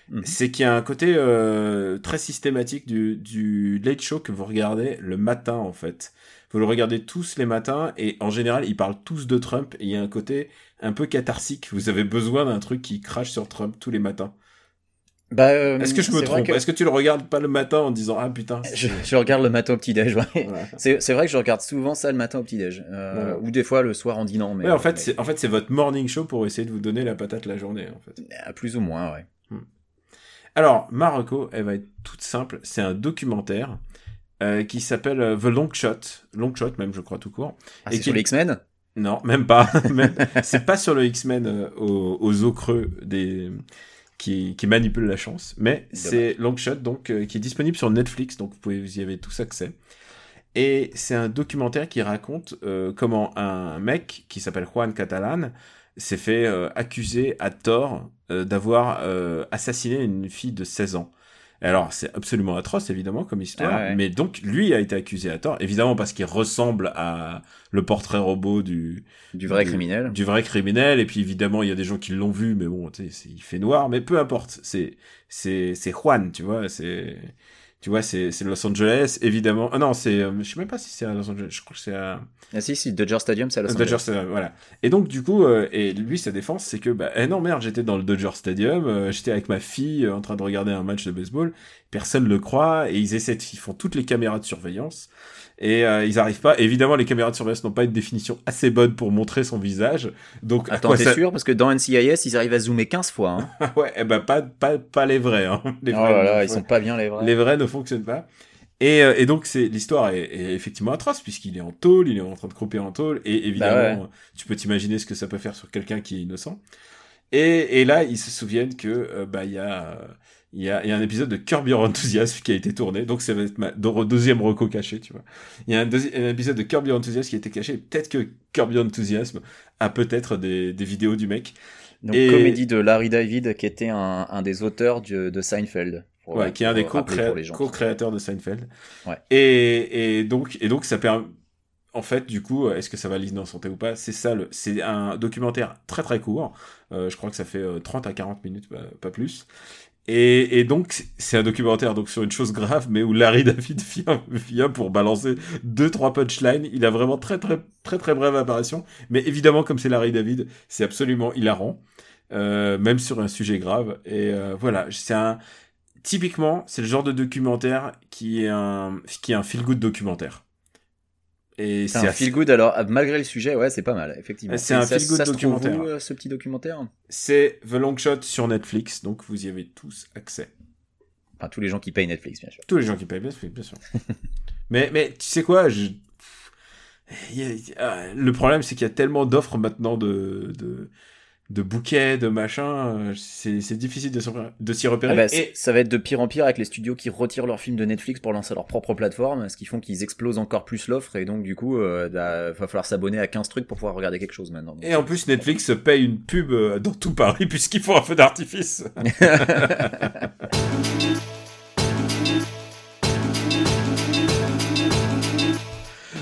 [SPEAKER 4] Mhm. c'est qu'il y a un côté euh, très systématique du, du late show que vous regardez le matin en fait. Vous le regardez tous les matins et en général ils parlent tous de Trump et il y a un côté un peu catharsique. Vous avez besoin d'un truc qui crache sur Trump tous les matins.
[SPEAKER 5] Bah, euh,
[SPEAKER 4] Est-ce que je me trompe Est-ce que tu le regardes pas le matin en disant ah putain
[SPEAKER 5] je, je, regarde le matin au petit déj. Ouais. C'est vrai que je regarde souvent ça le matin au petit déj, euh, ou des fois le soir en dînant. Mais
[SPEAKER 4] ouais, en fait c'est en fait c'est votre morning show pour essayer de vous donner la patate la journée en fait.
[SPEAKER 5] Plus ou moins ouais.
[SPEAKER 4] Alors, Marocco, elle va être toute simple. C'est un documentaire euh, qui s'appelle euh, The Long Shot. Long Shot, même, je crois, tout court.
[SPEAKER 5] Ah, c'est sur les X-Men?
[SPEAKER 4] Non, même pas. c'est pas sur le X-Men euh, aux, aux, os creux des... qui, qui manipulent la chance. Mais c'est Long Shot, donc, qui est disponible sur Netflix. Donc, vous, pouvez, vous y avez tous accès. Et c'est un documentaire qui raconte comment un mec qui s'appelle Juan Catalan s'est fait accuser à tort euh, d'avoir euh, assassiné une fille de 16 ans. Alors, c'est absolument atroce, évidemment, comme histoire.
[SPEAKER 5] Ah ouais.
[SPEAKER 4] Mais donc, lui a été accusé à tort, évidemment parce qu'il ressemble à le portrait robot du,
[SPEAKER 5] Du vrai
[SPEAKER 4] du-
[SPEAKER 5] criminel.
[SPEAKER 4] du vrai criminel. Et puis, évidemment, il y a des gens qui l'ont vu, mais bon, tu sais, il fait noir. Mais peu importe. C'est, c'est, c'est Juan, tu vois. C'est, tu vois, c'est, c'est Los Angeles, évidemment. Ah non, c'est, euh, je sais même pas si c'est à Los Angeles. Je crois que c'est à,
[SPEAKER 5] Ah si, si, Dodger Stadium, c'est à Los
[SPEAKER 4] le
[SPEAKER 5] Angeles.
[SPEAKER 4] Dodger Stadium, voilà. Et donc du coup, euh, et lui sa défense, c'est que bah eh non merde, j'étais dans le Dodger Stadium, euh, j'étais avec ma fille euh, en train de regarder un match de baseball, personne le croit et ils essaient, de- ils font toutes les caméras de surveillance et euh, ils arrivent pas. Évidemment, les caméras de surveillance n'ont pas une définition assez bonne pour montrer son visage, donc
[SPEAKER 5] Attends, t'es
[SPEAKER 4] ça-
[SPEAKER 5] sûr? Parce que dans NCIS, ils arrivent à zoomer 15 fois. Hein.
[SPEAKER 4] Ouais, eh ben pas pas pas les vrais, hein. Les
[SPEAKER 5] oh
[SPEAKER 4] vrais,
[SPEAKER 5] là là,
[SPEAKER 4] ouais.
[SPEAKER 5] ils sont pas bien les vrais.
[SPEAKER 4] Les vrais ne fonctionnent pas. Et, euh, et donc c'est l'histoire est, est effectivement atroce puisqu'il est en tôle, il est en train de croper en tôle et évidemment
[SPEAKER 5] Bah
[SPEAKER 4] tu peux t'imaginer ce que ça peut faire sur quelqu'un qui est innocent. Et, et là ils se souviennent que euh, bah il y a euh, il y a, il y a un épisode de Curb Your Enthusiasm qui a été tourné, donc ça va être ma deuxième reco caché, tu vois. Il y a un, un épisode de Curb Your Enthusiasm qui a été caché, peut-être que Curb Your Enthusiasm a peut-être des, des vidéos du mec,
[SPEAKER 5] Donc,
[SPEAKER 4] Et-
[SPEAKER 5] comédie de Larry David, qui était un, un des auteurs du- de Seinfeld. Pour-
[SPEAKER 4] ouais, qui est un des co-créateurs de Seinfeld.
[SPEAKER 5] Ouais.
[SPEAKER 4] Et, et donc, et donc ça permet. En fait, du coup, est-ce que ça va l'innocenter ou pas? C'est ça, le... c'est un documentaire très très court. Euh, je crois que ça fait euh, 30 à 40 minutes, pas, pas plus. Et, et donc, c'est un documentaire donc sur une chose grave, mais où Larry David vient, vient pour balancer deux trois punchlines. Il a vraiment très très très très brève apparition, mais évidemment, comme c'est Larry David, c'est absolument hilarant, euh, même sur un sujet grave. Et euh, voilà, c'est un typiquement, c'est le genre de documentaire qui est un qui est un feel good documentaire. Et
[SPEAKER 5] C'est un feel good alors ah, malgré le sujet ouais c'est pas mal effectivement.
[SPEAKER 4] C'est un
[SPEAKER 5] ça se trouve
[SPEAKER 4] documentaire.
[SPEAKER 5] où, euh, ce petit documentaire.
[SPEAKER 4] C'est The Long Shot sur Netflix, donc vous y avez tous accès.
[SPEAKER 5] Enfin tous les gens qui payent Netflix bien sûr.
[SPEAKER 4] Tous les gens qui payent bien, bien sûr. mais, mais tu sais quoi je... il y a- il y a- Le problème, c'est qu'il y a tellement d'offres maintenant de, de, de bouquets, de machins. euh, C'est difficile de, s'y- repérer.
[SPEAKER 5] Ah bah,
[SPEAKER 4] Et-
[SPEAKER 5] Ça va être de pire en pire avec les studios qui retirent leurs films de Netflix pour lancer leur propre plateforme, ce qui font qu'ils explosent encore plus l'offre et donc du coup euh, bah, va falloir s'abonner à 15 trucs pour pouvoir regarder quelque chose maintenant.
[SPEAKER 4] Et en plus, Netflix paye une pub euh, dans tout Paris puisqu'ils font un feu d'artifice.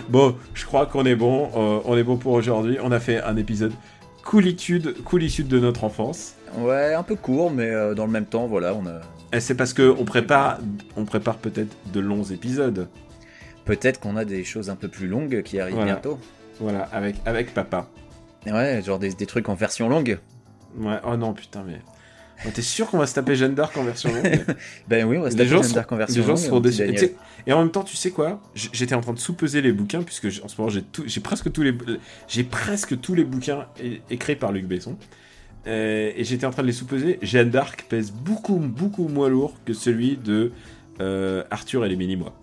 [SPEAKER 4] bon, je crois qu'on est bon. euh, on est bon pour aujourd'hui. On a fait un épisode coolitude, coolitude de notre enfance.
[SPEAKER 5] Ouais, un peu court, mais euh, dans le même temps, voilà, on a.
[SPEAKER 4] Et c'est parce que on prépare, on prépare peut-être de longs épisodes.
[SPEAKER 5] Peut-être qu'on a des choses un peu plus longues qui arrivent
[SPEAKER 4] Voilà.
[SPEAKER 5] bientôt.
[SPEAKER 4] Voilà, avec avec papa.
[SPEAKER 5] Ouais, genre des, des trucs en version longue.
[SPEAKER 4] Ouais. Oh non, putain, mais. T'es sûr qu'on va se taper Jeanne d'Arc en version longue
[SPEAKER 5] Ben oui, on va se
[SPEAKER 4] les
[SPEAKER 5] taper
[SPEAKER 4] gens,
[SPEAKER 5] Jeanne d'Arc en version
[SPEAKER 4] les gens
[SPEAKER 5] longue,
[SPEAKER 4] seront
[SPEAKER 5] mon petit
[SPEAKER 4] déçus. Et, et en même temps, tu sais quoi? J'étais en train de sous-peser les bouquins puisque en ce moment j'ai presque tous les presque tous les bouquins écrits par Luc Besson. Euh, et j'étais en train de les sous-peser. Jeanne d'Arc pèse beaucoup beaucoup moins lourd que celui de euh, Arthur et les mini-mois.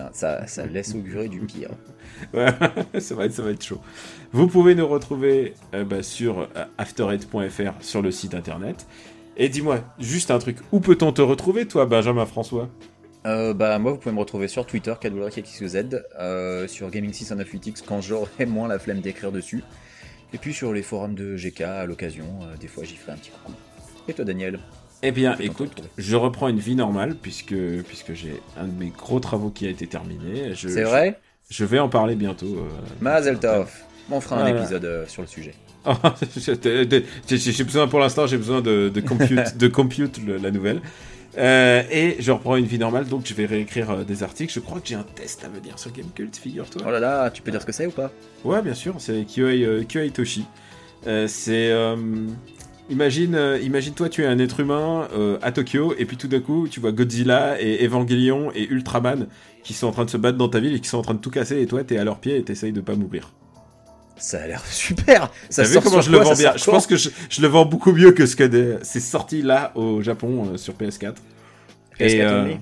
[SPEAKER 5] Putain, ça, ça laisse augurer du pire.
[SPEAKER 4] Ouais, ça va être ça va être chaud. Vous pouvez nous retrouver euh, bah, sur euh, after8.fr sur le site internet. Et dis-moi juste un truc. Où peut-on te retrouver, toi, Benjamin François?
[SPEAKER 5] Euh, bah moi vous pouvez me retrouver sur Twitter KWXZ, euh, sur Gaming 698X quand j'aurai moins la flemme d'écrire dessus, et puis sur les forums de GK à l'occasion, euh, des fois j'y ferai un petit coucou. Et toi Daniel?
[SPEAKER 4] Eh bien, écoute, je reprends une vie normale puisque, puisque j'ai un de mes gros travaux qui a été terminé.
[SPEAKER 5] C'est vrai
[SPEAKER 4] je, je vais en parler bientôt. euh,
[SPEAKER 5] Mazel tov On fera un épisode euh, sur le sujet.
[SPEAKER 4] Oh, j'ai besoin pour l'instant, j'ai besoin de, de compute, de compute le- la nouvelle. Euh, et je reprends une vie normale, donc je vais réécrire euh, des articles. Je crois que j'ai un test à venir sur Gamecult, figure-toi.
[SPEAKER 5] Oh là là, tu peux dire ce que c'est ou pas?
[SPEAKER 4] Ouais, bien sûr, c'est Kyoei, euh, Toshi. C'est. Imagine, euh, imagine toi, tu es un être humain euh, à Tokyo, et puis tout d'un coup, tu vois Godzilla et Evangelion et Ultraman qui sont en train de se battre dans ta ville et qui sont en train de tout casser, et toi, t'es à leurs pieds et t'essayes de pas mourir.
[SPEAKER 5] Ça a l'air super Ça
[SPEAKER 4] vu comment je le vends bien? Je pense que je, je le vends beaucoup mieux que ce que des- c'est sorti là au Japon euh, sur PS4.
[SPEAKER 5] PS4
[SPEAKER 4] et,
[SPEAKER 5] only.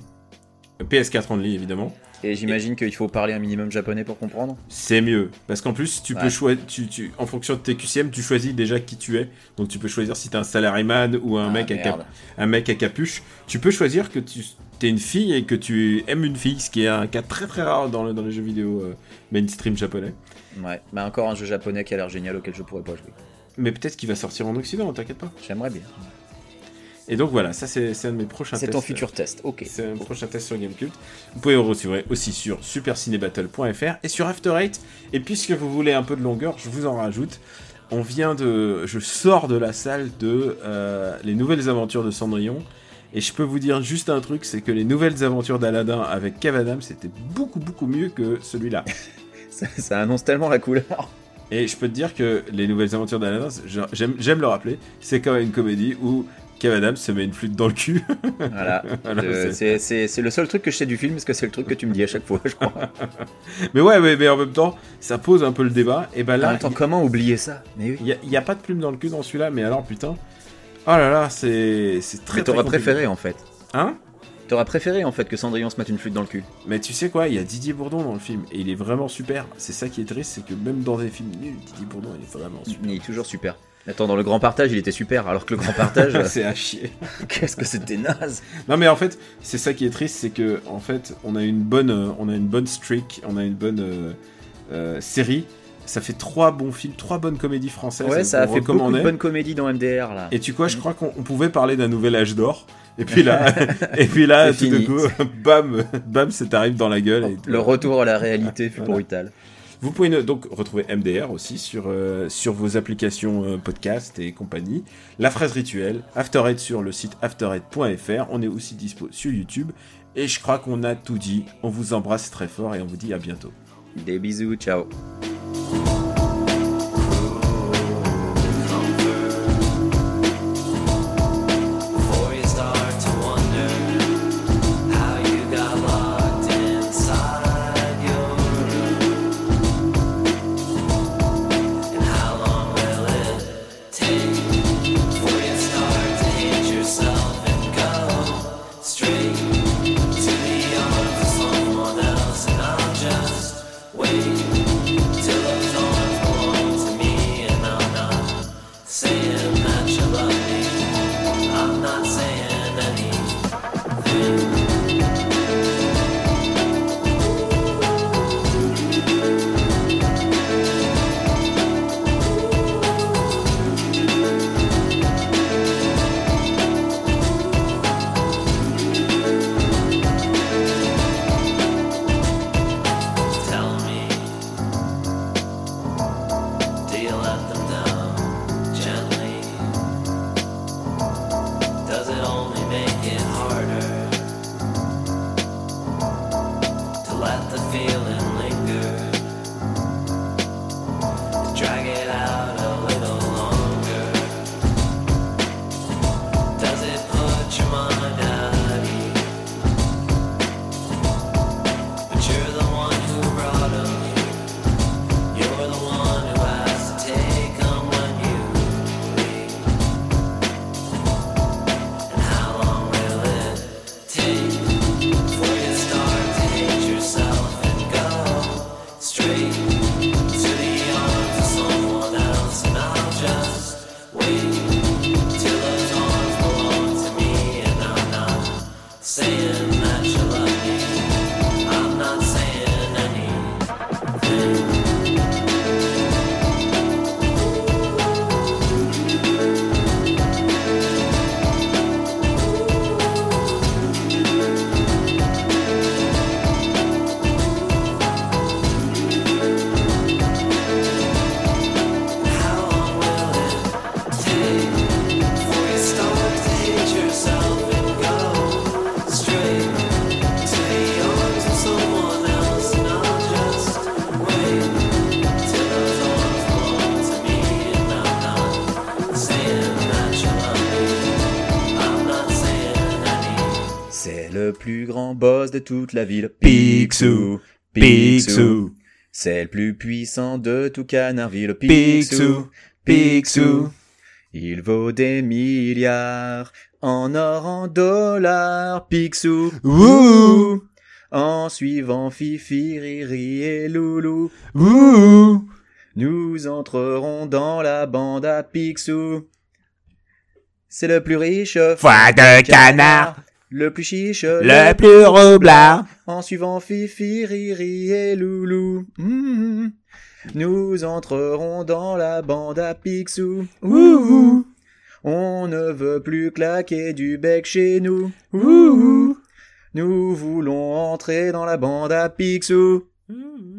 [SPEAKER 4] PS4 only, évidemment.
[SPEAKER 5] Et j'imagine qu'il faut parler un minimum japonais pour comprendre.
[SPEAKER 4] C'est mieux. Parce qu'en plus, tu
[SPEAKER 5] Ouais.
[SPEAKER 4] peux choisir, tu, tu, en fonction de tes QCM, tu choisis déjà qui tu es. Donc tu peux choisir si t'es un salaryman ou un,
[SPEAKER 5] Ah,
[SPEAKER 4] mec à cap- un mec à capuche. Tu peux choisir que tu es une fille et que tu aimes une fille, ce qui est un cas très très rare dans, le- dans les jeux vidéo euh, mainstream japonais.
[SPEAKER 5] Ouais, bah encore un jeu japonais qui a l'air génial auquel je pourrais pas jouer.
[SPEAKER 4] Mais peut-être qu'il va sortir en Occident, t'inquiète pas.
[SPEAKER 5] J'aimerais bien.
[SPEAKER 4] Et donc voilà, ça c'est c'est un de mes prochains
[SPEAKER 7] C'est
[SPEAKER 4] tests.
[SPEAKER 7] ton futur test, ok.
[SPEAKER 4] C'est un prochain test sur Gamecult. Vous pouvez le retrouver aussi sur supercinébattle.fr et sur After Eight. Et puisque vous voulez un peu de longueur, je vous en rajoute. On vient de, je sors de la salle de euh, les nouvelles aventures de Cendrillon. Et je peux vous dire juste un truc, c'est que les nouvelles aventures d'Aladin avec Kev Adams, c'était beaucoup beaucoup mieux que celui-là.
[SPEAKER 7] Ça, ça annonce tellement la couleur.
[SPEAKER 4] Et je peux te dire que les nouvelles aventures d'Aladin, j'aime le rappeler, c'est quand même une comédie où Kev Adams se met une flûte dans le cul.
[SPEAKER 7] Voilà.
[SPEAKER 4] Voilà, c'est-
[SPEAKER 7] le seul truc que je sais du film, parce que c'est le truc que tu me dis à chaque fois, je crois.
[SPEAKER 4] mais ouais, mais, mais en même temps, ça pose un peu le débat. Et ben
[SPEAKER 7] en
[SPEAKER 4] là,
[SPEAKER 7] même temps, comment oublier ça? Mais oui.
[SPEAKER 4] il n'y a, pas de plume dans le cul dans celui-là, mais alors putain. Oh là là, c'est très
[SPEAKER 7] Mais t'aurais préféré en fait.
[SPEAKER 4] Hein?
[SPEAKER 7] T'aurais préféré en fait que Cendrillon se mette une flûte dans le cul.
[SPEAKER 4] Mais tu sais quoi, il y a Didier Bourdon dans le film et il est vraiment super. C'est ça qui est triste, c'est que même dans des films nuls, Didier Bourdon il est vraiment super.
[SPEAKER 7] Il est toujours super. Attends, dans le grand partage, il était super, alors que le grand partage, euh,
[SPEAKER 4] c'est à chier.
[SPEAKER 7] qu'est-ce que c'était naze
[SPEAKER 4] Non mais en fait, c'est ça qui est triste, c'est que en fait, on a une bonne, euh, on a une bonne streak, on a une bonne euh, euh, série. Ça fait trois bons films, trois bonnes comédies françaises.
[SPEAKER 7] Ouais, ça a fait beaucoup de bonnes comédies dans MDR là.
[SPEAKER 4] Et tu quoi, je crois qu'on on pouvait parler d'un nouvel âge d'or. Et puis là, et puis là, tout
[SPEAKER 7] fini.
[SPEAKER 4] coup, bam, bam, ça t'arrive dans la gueule. et-
[SPEAKER 7] Le retour à la réalité fut
[SPEAKER 4] Voilà.
[SPEAKER 7] brutal.
[SPEAKER 4] Vous pouvez donc retrouver MDR aussi sur, euh, sur vos applications euh, podcast et compagnie. La phrase rituelle, After sur le site afterhead.fr. On est aussi dispo sur YouTube. Et je crois qu'on a tout dit. On vous embrasse très fort et on vous dit à bientôt.
[SPEAKER 7] Des bisous, ciao. Toute la ville.
[SPEAKER 4] Picsou,
[SPEAKER 7] Picsou. C'est le plus puissant de tout Canardville. Picsou. Picsou. Il vaut des milliards en or, en dollars. Picsou.
[SPEAKER 4] Ouh.
[SPEAKER 7] En suivant Fifi, Riri et Loulou.
[SPEAKER 4] Ouh.
[SPEAKER 7] Nous entrerons dans la bande à Picsou. C'est le plus riche.
[SPEAKER 4] Foie de canard.
[SPEAKER 7] Le plus chiche.
[SPEAKER 4] Le plus roublard.
[SPEAKER 7] En suivant Fifi, Riri et Loulou. Mhm. Nous entrerons dans la bande à Picsou.
[SPEAKER 4] Ouh.
[SPEAKER 5] On ne veut plus claquer du bec chez nous. Ouh. Nous voulons entrer dans la bande à Picsou.
[SPEAKER 4] Ouh.